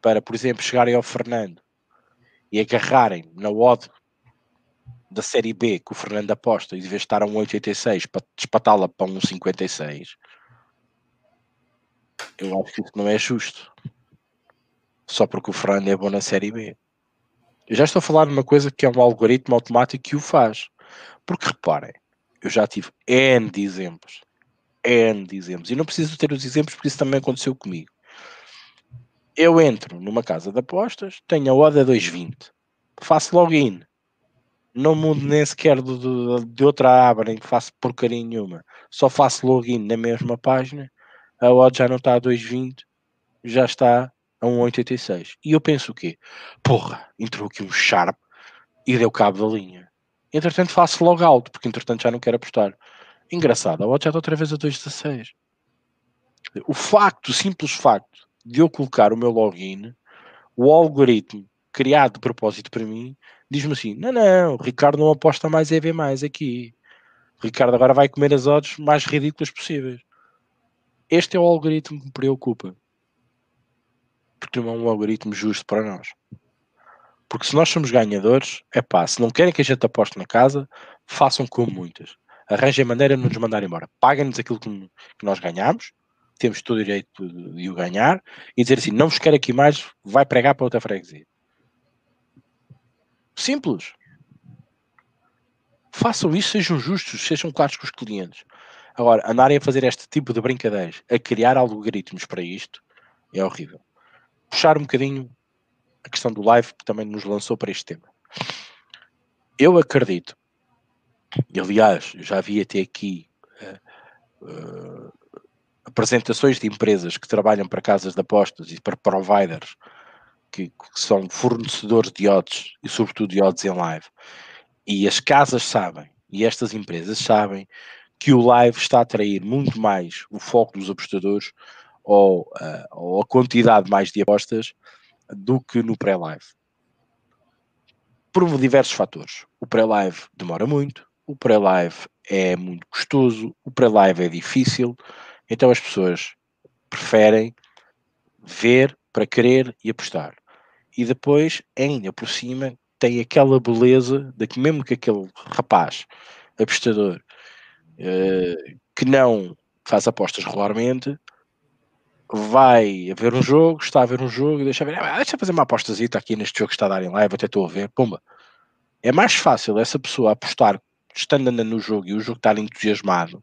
para, por exemplo, chegarem ao Fernando e agarrarem na odd da Série B que o Fernando aposta e de vez estar a um 86 para despatá-la para um 56, eu acho que isso não é justo. Só porque o Fernando é bom na Série B. Eu já estou a falar de uma coisa que é um algoritmo automático que o faz. Porque reparem, eu já tive N de exemplos. N de exemplos. E não preciso ter os exemplos porque isso também aconteceu comigo. Eu entro numa casa de apostas, tenho a ODA 220, faço login, não mudo nem sequer de, de, de outra aba, nem faço porcaria nenhuma, só faço login na mesma página, a odd já não está a 220, já está a 1,86. E eu penso o quê? Porra, entrou aqui um Sharp e deu cabo da linha. Entretanto faço logout, porque entretanto já não quero apostar. Engraçado, a odd já está outra vez a 2,16. O facto, o simples facto de eu colocar o meu login, o algoritmo criado de propósito para mim, diz-me assim: não, não, o Ricardo não aposta mais EV mais aqui. O Ricardo agora vai comer as odds mais ridículas possíveis. Este é o algoritmo que me preocupa. Porque não é um algoritmo justo para nós. Porque se nós somos ganhadores, é pá, se não querem que a gente aposte na casa, façam como muitas. Arranjem maneira de nos mandar embora. Paguem-nos aquilo que, que nós ganhamos, temos todo o direito de o ganhar, e dizer assim: não vos quero aqui mais, vai pregar para outra freguesia. Simples. Façam isso, sejam justos, sejam claros com os clientes. Agora, andarem a fazer este tipo de brincadeiras, a criar algoritmos para isto, é horrível. Puxar um bocadinho a questão do live que também nos lançou para este tema. Eu acredito, aliás, já vi até aqui uh, apresentações de empresas que trabalham para casas de apostas e para providers que, que são fornecedores de odds e sobretudo de odds em live. E as casas sabem, e estas empresas sabem, que o live está a atrair muito mais o foco dos apostadores ou, uh, ou a quantidade mais de apostas do que no pré-live. Por diversos fatores. O pré-live demora muito, o pré-live é muito custoso, o pré-live é difícil, então as pessoas preferem ver para querer e apostar. E depois, ainda por cima, tem aquela beleza de que mesmo que aquele rapaz apostador uh, que não faz apostas regularmente, vai a ver um jogo, está a ver um jogo e deixa ver, ah, deixa fazer uma apostazita aqui neste jogo que está a dar em live, até estou a ver, pumba. É mais fácil essa pessoa apostar estando andando no jogo e o jogo estar entusiasmado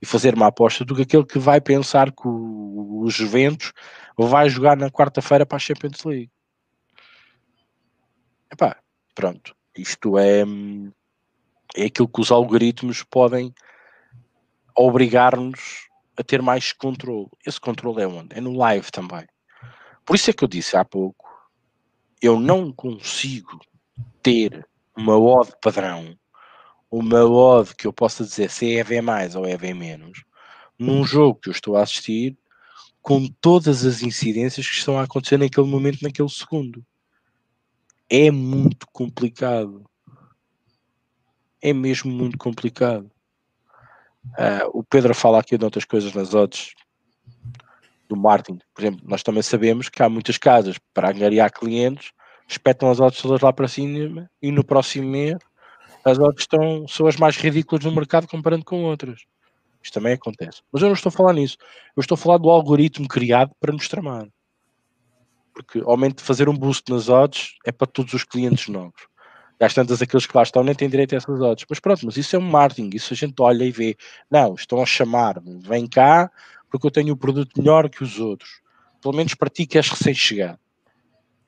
e fazer uma aposta do que aquele que vai pensar que o, o Juventus vai jogar na quarta-feira para a Champions League. Epá, pronto. Isto é, é aquilo que os algoritmos podem obrigar-nos a ter mais controle. Esse controle é onde? É no live também. Por isso é que eu disse há pouco, eu não consigo ter uma odd padrão, uma odd que eu possa dizer se é EV mais ou EV menos, num jogo que eu estou a assistir, com todas as incidências que estão a acontecer naquele momento, naquele segundo. É muito complicado. É mesmo muito complicado. Uh, o Pedro fala aqui de outras coisas nas odds do marketing. Por exemplo, nós também sabemos que há muitas casas para angariar clientes, espetam as odds todas lá para cima e no próximo mês as odds estão, são as mais ridículas no mercado comparando com outras. Isto também acontece. Mas eu não estou a falar nisso. Eu estou a falar do algoritmo criado para nos tramar. Porque aumento de fazer um boost nas odds é para todos os clientes novos às tantas aqueles que lá estão nem têm direito a essas odds. Mas pronto, mas isso é um marketing, isso a gente olha e vê. Não, estão a chamar, vem cá porque eu tenho o produto melhor que os outros. Pelo menos para ti que és recém-chegado.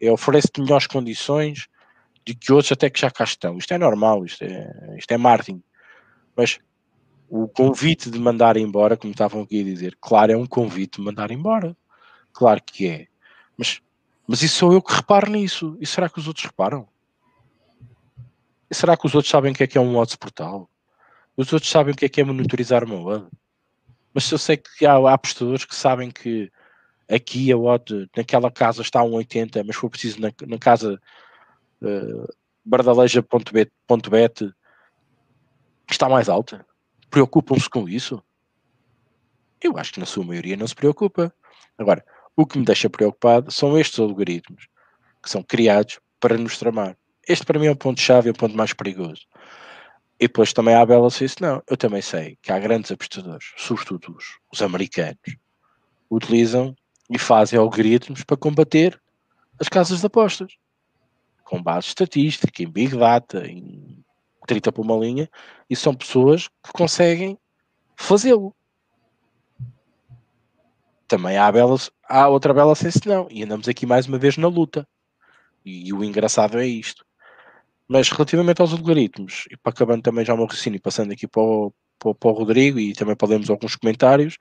Eu ofereço-te melhores condições de que outros até que já cá estão. Isto é normal, isto é, isto é marketing. Mas o convite de mandar embora, como estavam aqui a dizer, claro, é um convite de mandar embora. Claro que é. Mas, mas isso sou eu que reparo nisso. E será que os outros reparam? E será que os outros sabem o que é que é um odds portal? Os outros sabem o que é que é monitorizar uma odd? Mas se eu sei que há, há apostadores que sabem que aqui a odd naquela casa está a 1,80, mas for preciso na, na casa bardaleja.bet está mais alta. Preocupam-se com isso? Eu acho que na sua maioria não se preocupa. Agora, o que me deixa preocupado são estes algoritmos que são criados para nos tramar. Este para mim é o ponto-chave, é o ponto mais perigoso. E depois também há a Bela disse, não, eu também sei que há grandes apostadores, sobretudo os, os americanos, utilizam e fazem algoritmos para combater as casas de apostas. Com base estatística, em Big Data, em 30 por uma linha, e são pessoas que conseguem fazê-lo. Também há, belas, há outra bela senso não, e andamos aqui mais uma vez na luta. E, e o engraçado é isto. Mas relativamente aos algoritmos, e para acabando também já o meu raciocínio, passando aqui para o, para, para o Rodrigo e também para lermos alguns comentários,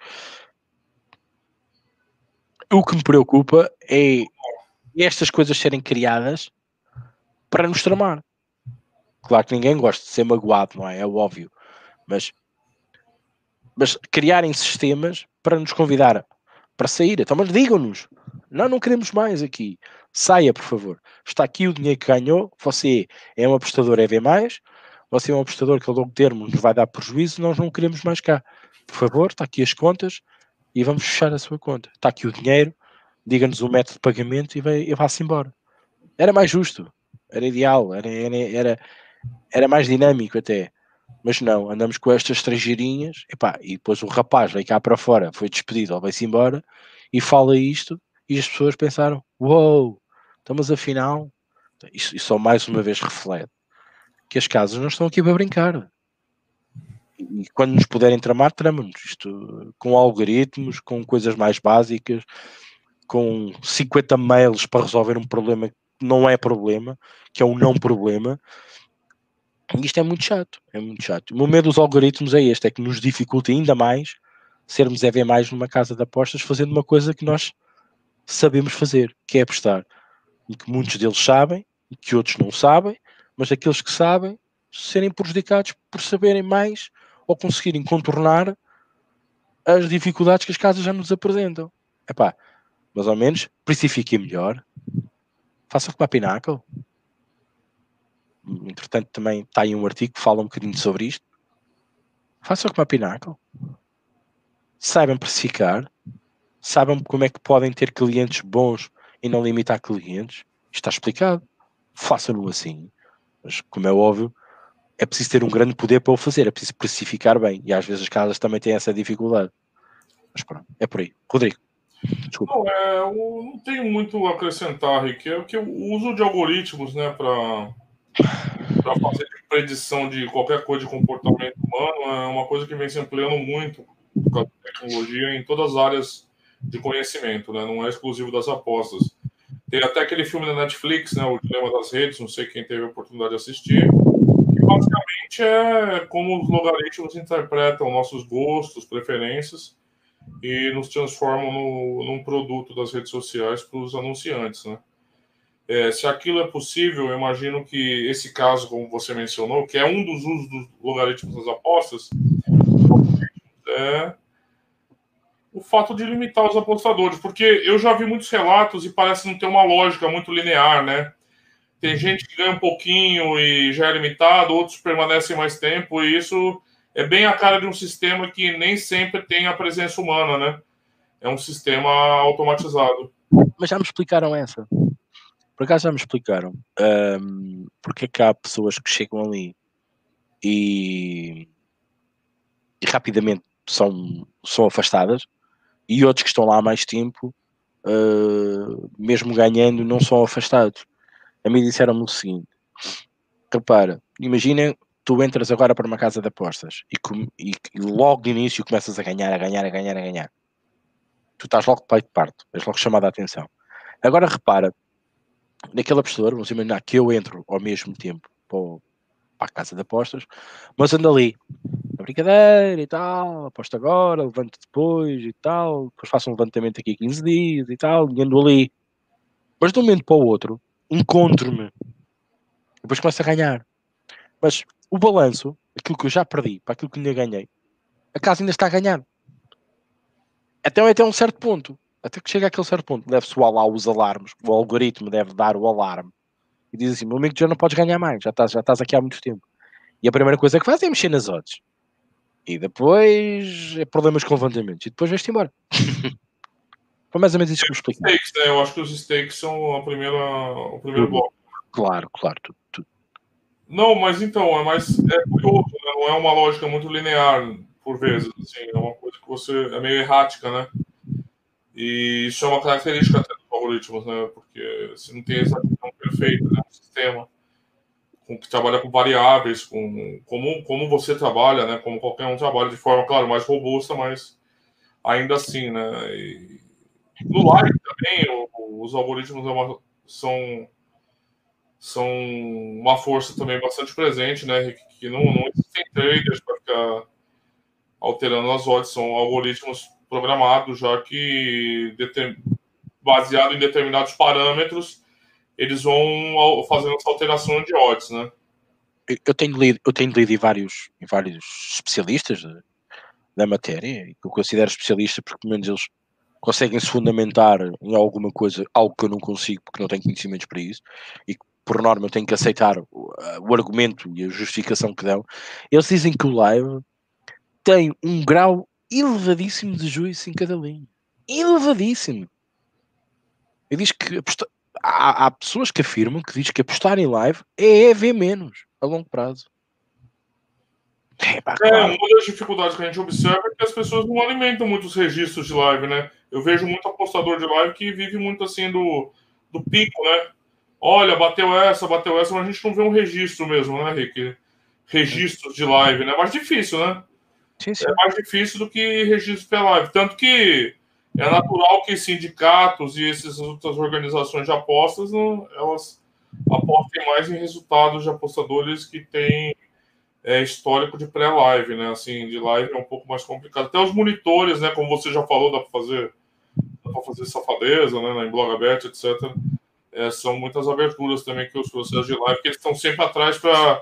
o que me preocupa é estas coisas serem criadas para nos tramar. Claro que ninguém gosta de ser magoado, não é? É óbvio. Mas, mas criarem sistemas para nos convidar para sair. Então, mas digam-nos. Não, não queremos mais aqui. Saia, por favor. Está aqui o dinheiro que ganhou. Você é um apostador EV+, você é um apostador que a longo termo nos vai dar prejuízo, nós não queremos mais cá. Por favor, está aqui as contas e vamos fechar a sua conta. Está aqui o dinheiro, diga-nos o método de pagamento e, e vá-se embora. Era mais justo, era ideal, era, era, era, era mais dinâmico até. Mas não, andamos com estas três girinhas, epá, e depois o rapaz veio cá para fora, foi despedido ou vai-se embora, e fala isto, e as pessoas pensaram, uou, wow, mas afinal, isso, isso só mais uma vez reflete que as casas não estão aqui para brincar. E quando nos puderem tramar, tramam-nos. Isto com algoritmos, com coisas mais básicas, com 50 mails para resolver um problema que não é problema, que é um não problema. Isto é muito chato, é muito chato. O meu medo dos algoritmos é este, é que nos dificulta ainda mais sermos EV mais numa casa de apostas fazendo uma coisa que nós sabemos fazer, que é apostar e que muitos deles sabem e que outros não sabem, mas aqueles que sabem serem prejudicados por saberem mais ou conseguirem contornar as dificuldades que as casas já nos apresentam. Epá, mais ou menos, precifiquem melhor, faça como a Pinnacle. Entretanto, também está aí um artigo que fala um bocadinho sobre isto. Façam como a Pinnacle. Saibam precificar, saibam como é que podem ter clientes bons e não limitar clientes. Está explicado. Façam-no assim. Mas, como é óbvio, é preciso ter um grande poder para o fazer, é preciso precificar bem. E às vezes as casas também têm essa dificuldade. Mas pronto, é por aí. Rodrigo. Não, é, eu não tenho muito a acrescentar, Rick. É que o uso de algoritmos né, para fazer predição de qualquer coisa de comportamento humano é uma coisa que vem se ampliando muito por causa da tecnologia em todas as áreas de conhecimento, né? não é exclusivo das apostas. Tem até aquele filme da Netflix, né, O Dilema das Redes, não sei quem teve a oportunidade de assistir, que basicamente é como os logaritmos interpretam nossos gostos, preferências e nos transformam no, num produto das redes sociais para os anunciantes, né? É, se aquilo é possível, eu imagino que esse caso, como você mencionou, que é um dos usos dos logaritmos das apostas, é o fato de limitar os apostadores, porque eu já vi muitos relatos e parece não ter uma lógica muito linear, né? Tem gente que ganha um pouquinho e já é limitado, outros permanecem mais tempo, e isso é bem a cara de um sistema que nem sempre tem a presença humana, né? É um sistema automatizado. Mas já me explicaram essa. Por acaso já me explicaram um, porque é que há pessoas que chegam ali e, e rapidamente são, são afastadas e outros que estão lá há mais tempo, uh, mesmo ganhando, não são afastados. A mim disseram-me o seguinte: repara, imagina, tu entras agora para uma casa de apostas e, com, e, e, logo de início começas a ganhar, a ganhar, a ganhar, a ganhar. Tu estás logo de peito de parto, és logo chamado a atenção. Agora repara, naquele apostador, vamos imaginar que eu entro ao mesmo tempo para, para a casa de apostas, mas ando ali brincadeira e tal, aposto agora, levanto depois e tal, depois faço um levantamento aqui 15 dias e tal, ando ali. Mas de um momento para o outro, encontro-me. Depois começo a ganhar. Mas o balanço, aquilo que eu já perdi para aquilo que ainda ganhei, a casa ainda está a ganhar. Até, até um certo ponto. Até que chega àquele certo ponto. Deve soar lá os alarmes. O algoritmo deve dar o alarme. E diz assim, meu amigo, já não podes ganhar mais. Já estás, já estás aqui há muito tempo. E a primeira coisa que faz é mexer nas odds. E depois é problemas com levantamentos. E depois vais-te embora. Foi mais ou menos isso que eu expliquei. Stakes, né? Eu acho que os stakes são a primeira, o primeiro bloco. Claro, claro. Tudo, tudo. Não, mas então, é mais é curioso, né? não é uma lógica muito linear, por vezes. Assim, é uma coisa que você. é meio errática, né? E isso é uma característica até dos algoritmos, né? Porque você não tem exatamente perfeita, né? Um sistema com, que trabalha com variáveis, com como, como você trabalha, né? Como qualquer um trabalha de forma, claro, mais robusta, mas ainda assim, né? E no live também, os algoritmos é são são uma força também bastante presente, né? Que não, não existem traders para ficar alterando as odds, são algoritmos programados já que baseado em determinados parâmetros eles vão fazendo essa alteração de odds, né? Eu tenho lido, eu tenho lido em vários, em vários especialistas da matéria, que eu considero especialistas porque pelo menos eles conseguem se fundamentar em alguma coisa, algo que eu não consigo porque não tenho conhecimentos para isso, e por norma eu tenho que aceitar o, o argumento e a justificação que dão. Eles dizem que o live tem um grau elevadíssimo de juízo em cada linha. Elevadíssimo. Eu diz que há, há, pessoas que afirmam que diz que apostar em live é ver menos a longo prazo. É, pá, é, claro. uma das dificuldades que a gente observa é que as pessoas não alimentam muitos registros de live, né? Eu vejo muito apostador de live que vive muito assim do, do pico, né? Olha, bateu essa, bateu essa, mas a gente não vê um registro mesmo, né, Rick? Registros de live, né? É mais difícil, né? Sim, sim. É mais difícil do que registro pela live. Tanto que é natural que sindicatos e essas outras organizações de apostas não, elas apostem mais em resultados de apostadores que têm é, histórico de pré-live, né? Assim, de live é um pouco mais complicado. Até os monitores, né? Como você já falou, dá para fazer, dá para fazer safadeza, né? Em Blogabet, etc. É, são muitas aberturas também que os processos de live que eles estão sempre atrás para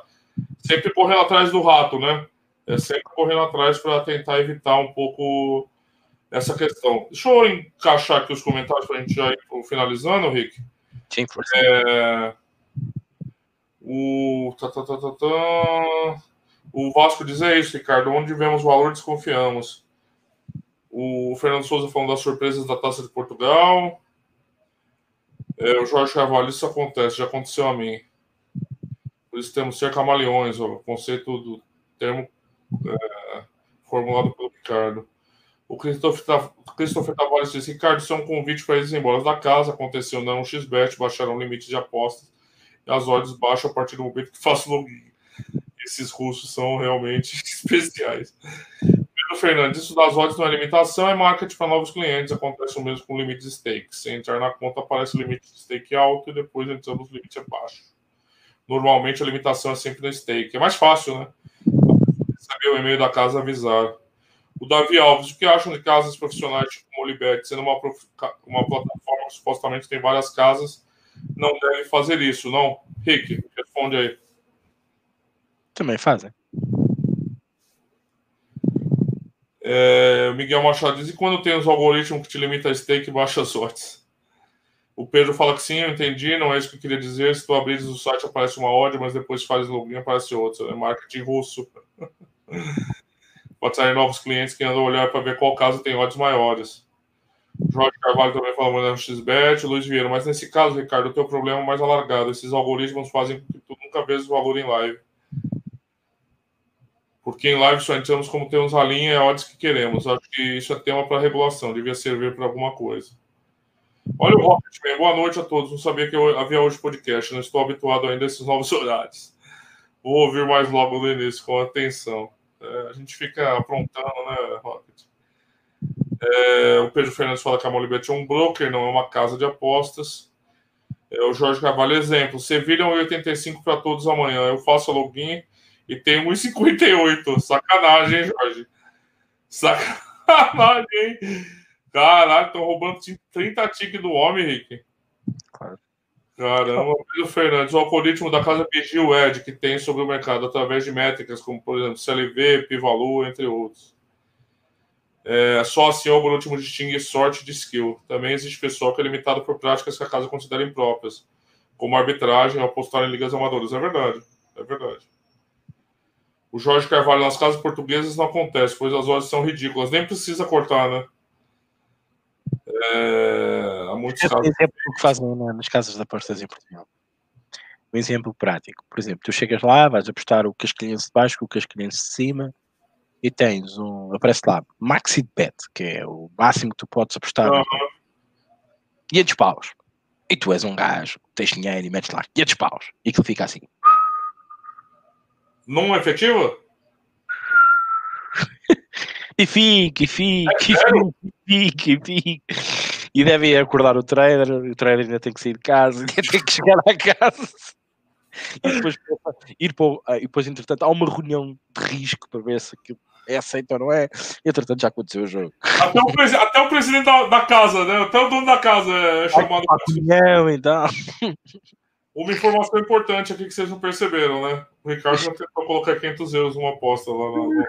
sempre correndo atrás do rato, né? É sempre correndo atrás para tentar evitar um pouco essa questão. Deixa eu encaixar aqui os comentários para a gente já ir finalizando, Rick. Sim, por é... O... Tá, tá, tá, tá, tá... o Vasco diz é isso, Ricardo. Onde vemos valor, desconfiamos. O Fernando Souza falando das surpresas da Taça de Portugal. É, o Jorge Carvalho, isso acontece, já aconteceu a mim. Por isso temos ser camaleões, o conceito do termo é, formulado pelo Ricardo. O Christopher, Tavares disse: Ricardo, isso é um convite para eles ir embora da casa. Aconteceu não XBET, baixaram o limite de apostas e as odds baixam a partir do momento que faço login. Esses russos são realmente especiais. Fernandes, isso das odds não é limitação, é marketing para novos clientes. Acontece o mesmo com o limite de stake. Se entrar na conta, aparece o limite de stake alto e depois entramos no limite baixo. Normalmente a limitação é sempre no stake. É mais fácil, né? Saber o e-mail da casa avisar. O Davi Alves, o que acham de casas profissionais tipo Molibet, sendo uma, uma plataforma que supostamente tem várias casas, não deve fazer isso, não? Rick, responde aí. Também fazem. É, Miguel Machado diz: e quando tem os algoritmos que te limita a stake baixa as odds? O Pedro fala que sim, eu entendi, não é isso que eu queria dizer. Se tu abrires o site, aparece uma odd, mas depois faz login, aparece outra. É marketing russo. Pode sair novos clientes que andam olhar para ver qual caso tem odds maiores. Jorge Carvalho também falou no XBET, Luiz Vieira, mas nesse caso, Ricardo, o teu problema é mais alargado. Esses algoritmos fazem com que tu nunca vejas o valor em live. Porque em live só entramos como temos a linha e odds que queremos. Acho que isso é tema para regulação, devia servir para alguma coisa. Olha o Rocketman, boa noite a todos. Não sabia que havia hoje podcast, não estou habituado ainda a esses novos horários. Vou ouvir mais logo no início, com atenção. É, a gente fica aprontando, né, Rocket? É, o Pedro Fernandes fala que a Molibet é um broker, não é uma casa de apostas. É, o Jorge Carvalho, exemplo, Sevilha 85 para todos amanhã. Eu faço a login e tem 1,58. Sacanagem, hein, Jorge? Sacanagem, hein? Caralho, estão roubando 30 tiques do homem, Rick. Caramba, Pedro Fernandes, o algoritmo da casa vigia o Ed que tem sobre o mercado através de métricas como, por exemplo, CLV, Pivalu, entre outros. É, só assim o algoritmo distingue sorte de skill. Também existe pessoal que é limitado por práticas que a casa considera impróprias, como arbitragem ou apostar em ligas amadoras. É verdade, é verdade. O Jorge Carvalho nas casas portuguesas não acontece, pois as odds são ridículas. Nem precisa cortar, né? É, há muitos casos. exemplo que fazem nas casas de apostas em Portugal. Um exemplo prático. Por exemplo, tu chegas lá, vais apostar o casquilhense de baixo com o casquilhense de cima e tens um. Aparece lá, Maxi Bet, que é o máximo que tu podes apostar. Uhum. 500 paus. E tu és um gajo, tens dinheiro e metes lá 500 paus. E aquilo fica assim. Não é efetivo? e fica, e fica, e fica, e fica. E devem acordar o trader, o trader ainda tem que sair de casa, ainda tem que chegar à casa. E depois, ir para, e depois, entretanto, há uma reunião de risco para ver se aquilo é aceito ou não é. Entretanto, já aconteceu o jogo. Até o, presi até o presidente da, da, casa, né? Até o dono da casa é chamado. A reunião, então. Uma informação importante aqui que vocês não perceberam, né? O Ricardo não tentou colocar 500 euros numa aposta lá na.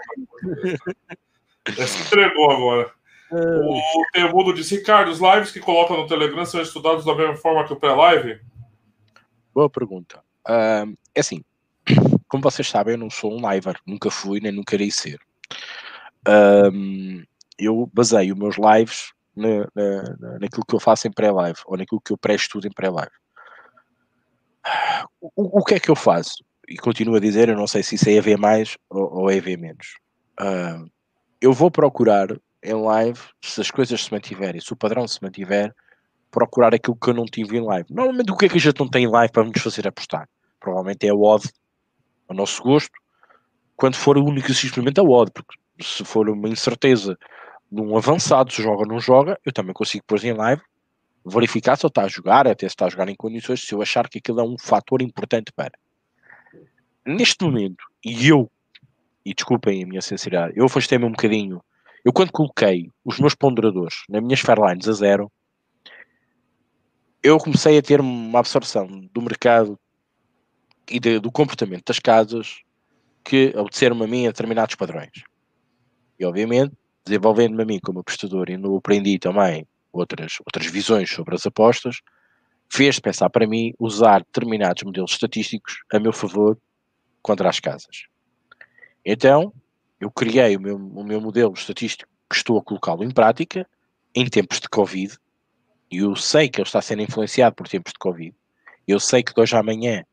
Se entregou agora. O Temudo disse: Ricardo, os lives que colocam no Telegram são estudados da mesma forma que o pré-live? Boa pergunta. Uh, é assim, como vocês sabem, eu não sou um liver, nunca fui nem nunca irei ser. Uh, eu baseio os meus lives na, na, naquilo que eu faço em pré-live ou naquilo que eu pré-estudo em pré-live. O, o, que é que eu faço? E continuo a dizer, eu não sei se isso é EV mais ou, ou EV menos. Uh, eu vou procurar em live, se as coisas se mantiverem, se o padrão se mantiver, procurar aquilo que eu não tive em live. Normalmente o que é que a gente não tem em live para nos fazer apostar? Provavelmente é a odd, a nosso gosto, quando for o único simplesmente a odd, porque se for uma incerteza num avançado, se joga ou não joga, eu também consigo pôr em live, verificar se ele está a jogar, até se está a jogar em condições, se eu achar que aquilo é um fator importante para. Neste momento, e eu, e desculpem a minha sinceridade, eu afastei-me um bocadinho. Eu, quando coloquei os meus ponderadores nas minhas Fairlines a zero, eu comecei a ter uma absorção do mercado e de, do comportamento das casas que obedeceram a mim a determinados padrões. E, obviamente, desenvolvendo-me a mim como apostador e no aprendi também outras, outras visões sobre as apostas, fez pensar para mim usar determinados modelos estatísticos a meu favor contra as casas. Então, eu criei o meu, o meu modelo estatístico que estou a colocá-lo em prática em tempos de Covid, e eu sei que ele está sendo influenciado por tempos de Covid. Eu sei que de hoje à amanhã,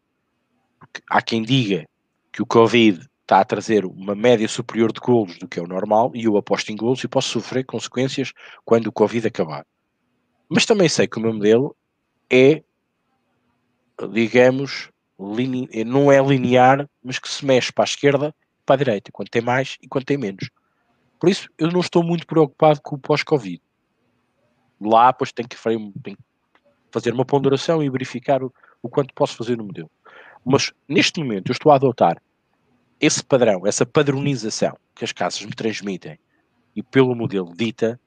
há quem diga que o Covid está a trazer uma média superior de golos do que é o normal, e eu aposto em golos e posso sofrer consequências quando o Covid acabar. Mas também sei que o meu modelo é, digamos, não é linear, mas que se mexe para a esquerda e para a direita, quando tem mais e quando tem menos. Por isso, eu não estou muito preocupado com o pós-Covid. Lá, pois, tenho que, tenho que fazer uma ponderação e verificar o, o quanto posso fazer no modelo. Mas, neste momento, eu estou a adotar esse padrão, essa padronização que as casas me transmitem e pelo modelo dita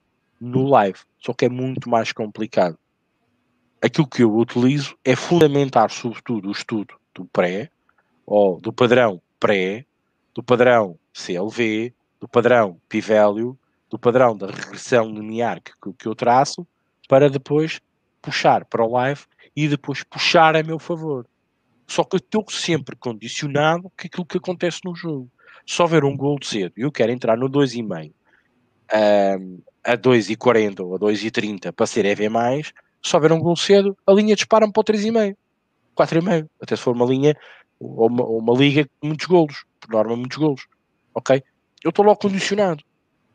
no live, só que é muito mais complicado. Aquilo que eu utilizo é fundamentar, sobretudo, o estudo do pré, ou do padrão pré, do padrão CLV, do padrão p-value, do padrão da regressão linear que, que eu traço, para depois puxar para o live e depois puxar a meu favor. Só que eu estou sempre condicionado com aquilo que acontece no jogo. Se houver um gol de cedo e eu quero entrar no 2,5 um, a 2,40 ou a 2,30 para ser EV+, se houver um gol cedo, a linha dispara-me para o 3,5, 4,5, até se for uma linha ou uma, uma, liga com muitos golos, por norma muitos golos, ok? Eu estou logo condicionado,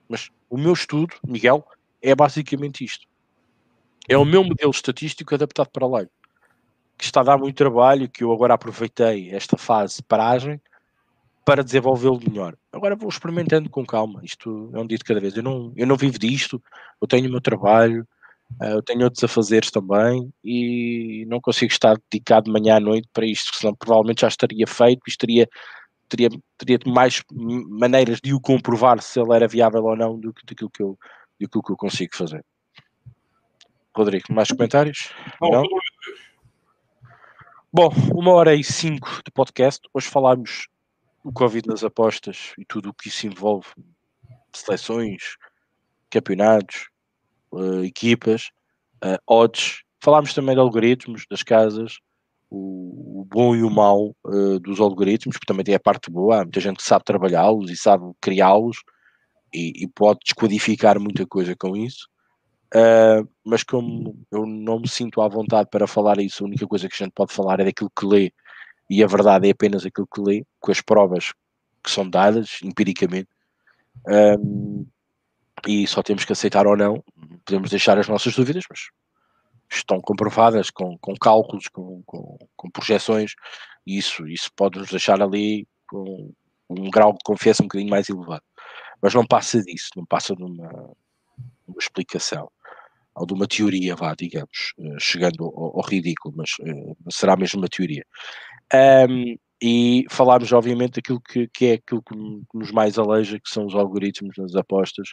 mas o meu estudo, Miguel, é basicamente isto. É o meu modelo estatístico adaptado para lá, que está a dar muito trabalho, que eu agora aproveitei esta fase de paragem para desenvolvê-lo melhor. Agora vou experimentando com calma. Isto é um dia de cada vez. Eu não, eu não vivo disto, eu tenho o meu trabalho, eh, eu tenho outros afazeres também e não consigo estar dedicado de manhã à noite para isto, senão provavelmente já estaria feito e estaria teria, teria mais maneiras de o comprovar se ele era viável ou não do que daquilo que eu, do que eu consigo fazer. Rodrigo, mais comentários? Não, não? Bom, uma hora e cinco de podcast. Hoje falámos do Covid nas apostas e tudo o que isso envolve, seleções, campeonatos, uh, equipas, uh, odds. Falámos também de algoritmos das casas, o, o bom e o mau uh, dos algoritmos, porque também tem a parte boa. Há muita gente que sabe trabalhá-los e sabe criá-los e, e, pode descodificar muita coisa com isso. Mas como eu não me sinto à vontade para falar isso, a única coisa que a gente pode falar é daquilo que lê, e a verdade é apenas aquilo que lê, com as provas que são dadas empiricamente. Um, e só temos que aceitar ou não, podemos deixar as nossas dúvidas, mas estão comprovadas com, com cálculos, com, com, com projeções, e isso, isso pode nos deixar ali com um grau de confiança um bocadinho mais elevado. Mas não passa disso, não passa de uma, uma explicação ou de uma teoria, vá, digamos, eh, chegando ao, ao ridículo, mas uh, será mesmo uma teoria. Um, e falámos, obviamente, daquilo que, que é aquilo que nos mais aleija, que são os algoritmos nas apostas,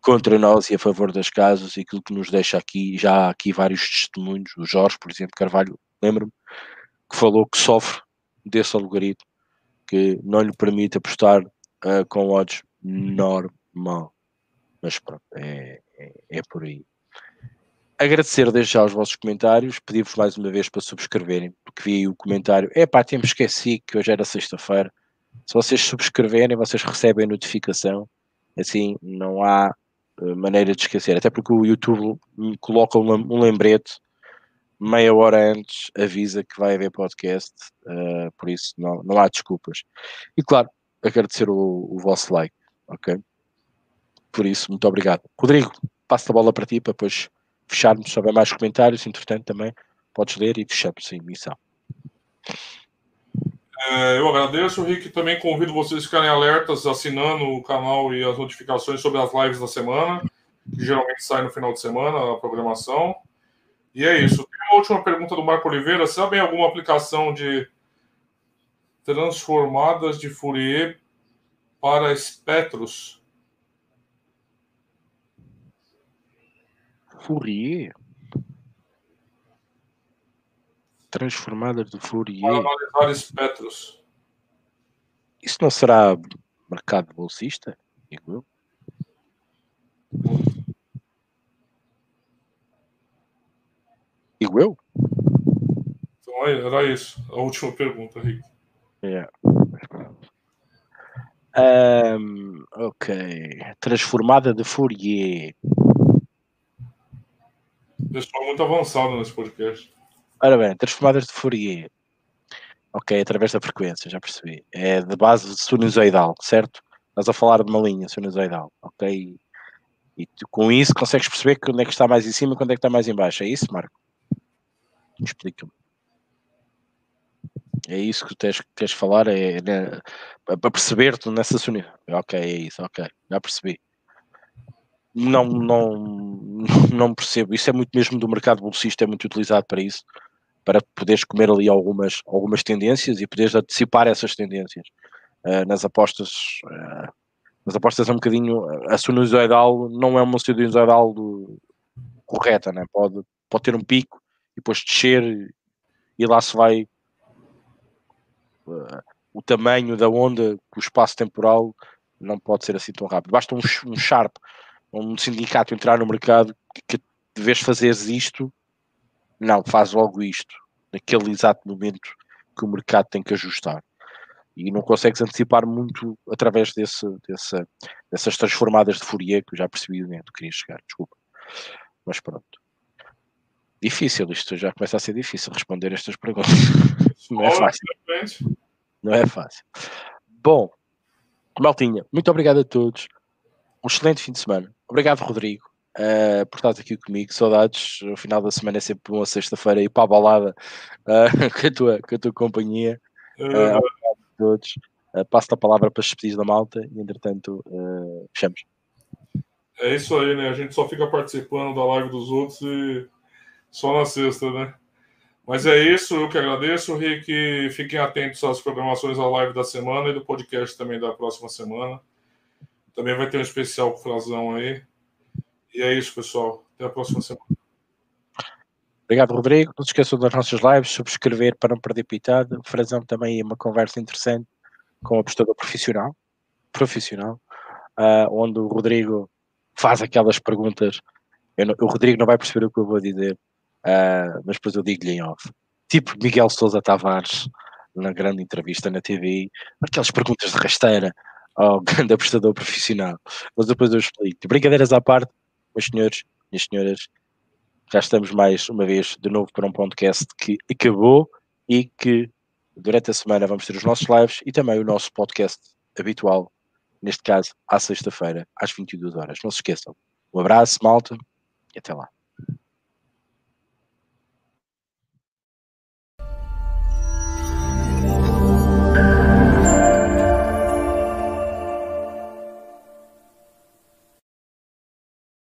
contra nós e a favor das casas, e aquilo que nos deixa aqui, já há aqui vários testemunhos, o Jorge, por exemplo, Carvalho, lembro-me, que falou que sofre desse algoritmo, que não lhe permite apostar uh, com odds normal. Mas pronto, é, é, é por aí. Agradecer desde já os vossos comentários, pedir-vos mais uma vez para subscreverem, porque vi o comentário, é pá, temos esqueci que hoje era sexta-feira. Se vocês subscreverem, vocês recebem notificação, assim não há uh, maneira de esquecer, até porque o YouTube coloca um lembrete meia hora antes, avisa que vai haver podcast, uh, por isso não, não há desculpas. E claro, agradecer o, o vosso like, ok? Por isso, muito obrigado. Rodrigo, passo a bola para ti para depois fecharmos, se houver mais comentários, entretanto também podes ler e fechamos a emissão. É, eu agradeço, Rick. Também convido vocês a ficarem alertas, assinando o canal e as notificações sobre as lives da semana, que geralmente sai no final de semana, a programação. E é isso. Tem uma última pergunta do Marco Oliveira. Sabem alguma aplicação de transformadas de Fourier para espectros? Fourier. Transformada de Fourier. Analisar espectros. Isso não será mercado bolsista? Digo eu. Digo eu? Então era isso. A última pergunta, Rick. É. Um, ok. Transformada de Fourier. Pessoal muito avançado nesse podcast. Ora bem, transformadas de Fourier. Ok, através da frequência, já percebi. É de base sinusoidal, certo? Estás a falar de uma linha sinusoidal, ok? E tu, com isso consegues perceber quando é que está mais em cima e quando é que está mais em baixo. É isso, Marco? Explica-me. É isso que tens, tens de falar, é, né, para perceber-te nessa sinusoidal. Ok, é isso, ok, já percebi não, não, não percebo. Isso é muito mesmo do mercado bolsista, é muito utilizado para isso, para poderes comer ali algumas, algumas tendências e poderes antecipar essas tendências. Uh, nas apostas, uh, nas apostas é um bocadinho, a sinusoidal não é uma sinusoidal correta, né? pode, pode ter um pico e depois descer e lá se vai uh, o tamanho da onda, o espaço temporal não pode ser assim tão rápido. Basta um, um sharp um sindicato entrar no mercado que de vez fazeres isto, não, faz logo isto, naquele exato momento que o mercado tem que ajustar. E não consegues antecipar muito através desse, dessas transformadas de Fourier, que eu já percebi onde tu querias chegar, desculpa. Mas pronto. Difícil, isto já começa a ser difícil responder estas perguntas. Não é fácil. Não é fácil. Bom, Maltinha, muito obrigado a todos. Um excelente fim de semana. Obrigado, Rodrigo, uh, por estar aqui comigo. Saudades. O final da semana é sempre uma sexta-feira e para a balada uh, com, a tua, com a tua companhia. Uh, todos. Uh, passo a palavra para os despedidos da malta e, entretanto, uh, fechamos. É isso aí, né? A gente só fica participando da live dos outros e só na sexta, né? Mas é isso, eu que agradeço, Rick. Fiquem atentos às programações da live da semana e do podcast também da próxima semana. Também vai ter um especial com o Frazão aí. E é isso, pessoal. Até a próxima semana. Obrigado, Rodrigo. Não se esqueçam das nossas lives, subscrever para não perder pitado. O Frazão também é uma conversa interessante com a apostador profissional, profissional, uh, onde o Rodrigo faz aquelas perguntas. Não, o Rodrigo não vai perceber o que eu vou dizer, uh, mas depois eu digo-lhe em off. Tipo Miguel Souza Tavares, na grande entrevista na TV, aquelas perguntas de rasteira ao grande apostador profissional. Mas depois eu explico. Brincadeiras à parte, meus senhores, minhas senhoras, já estamos mais uma vez de novo para um podcast que acabou e que durante a semana vamos ter os nossos lives e também o nosso podcast habitual, neste caso à sexta-feira, às 22 horas. Não se esqueçam. Um abraço, malta, e até lá.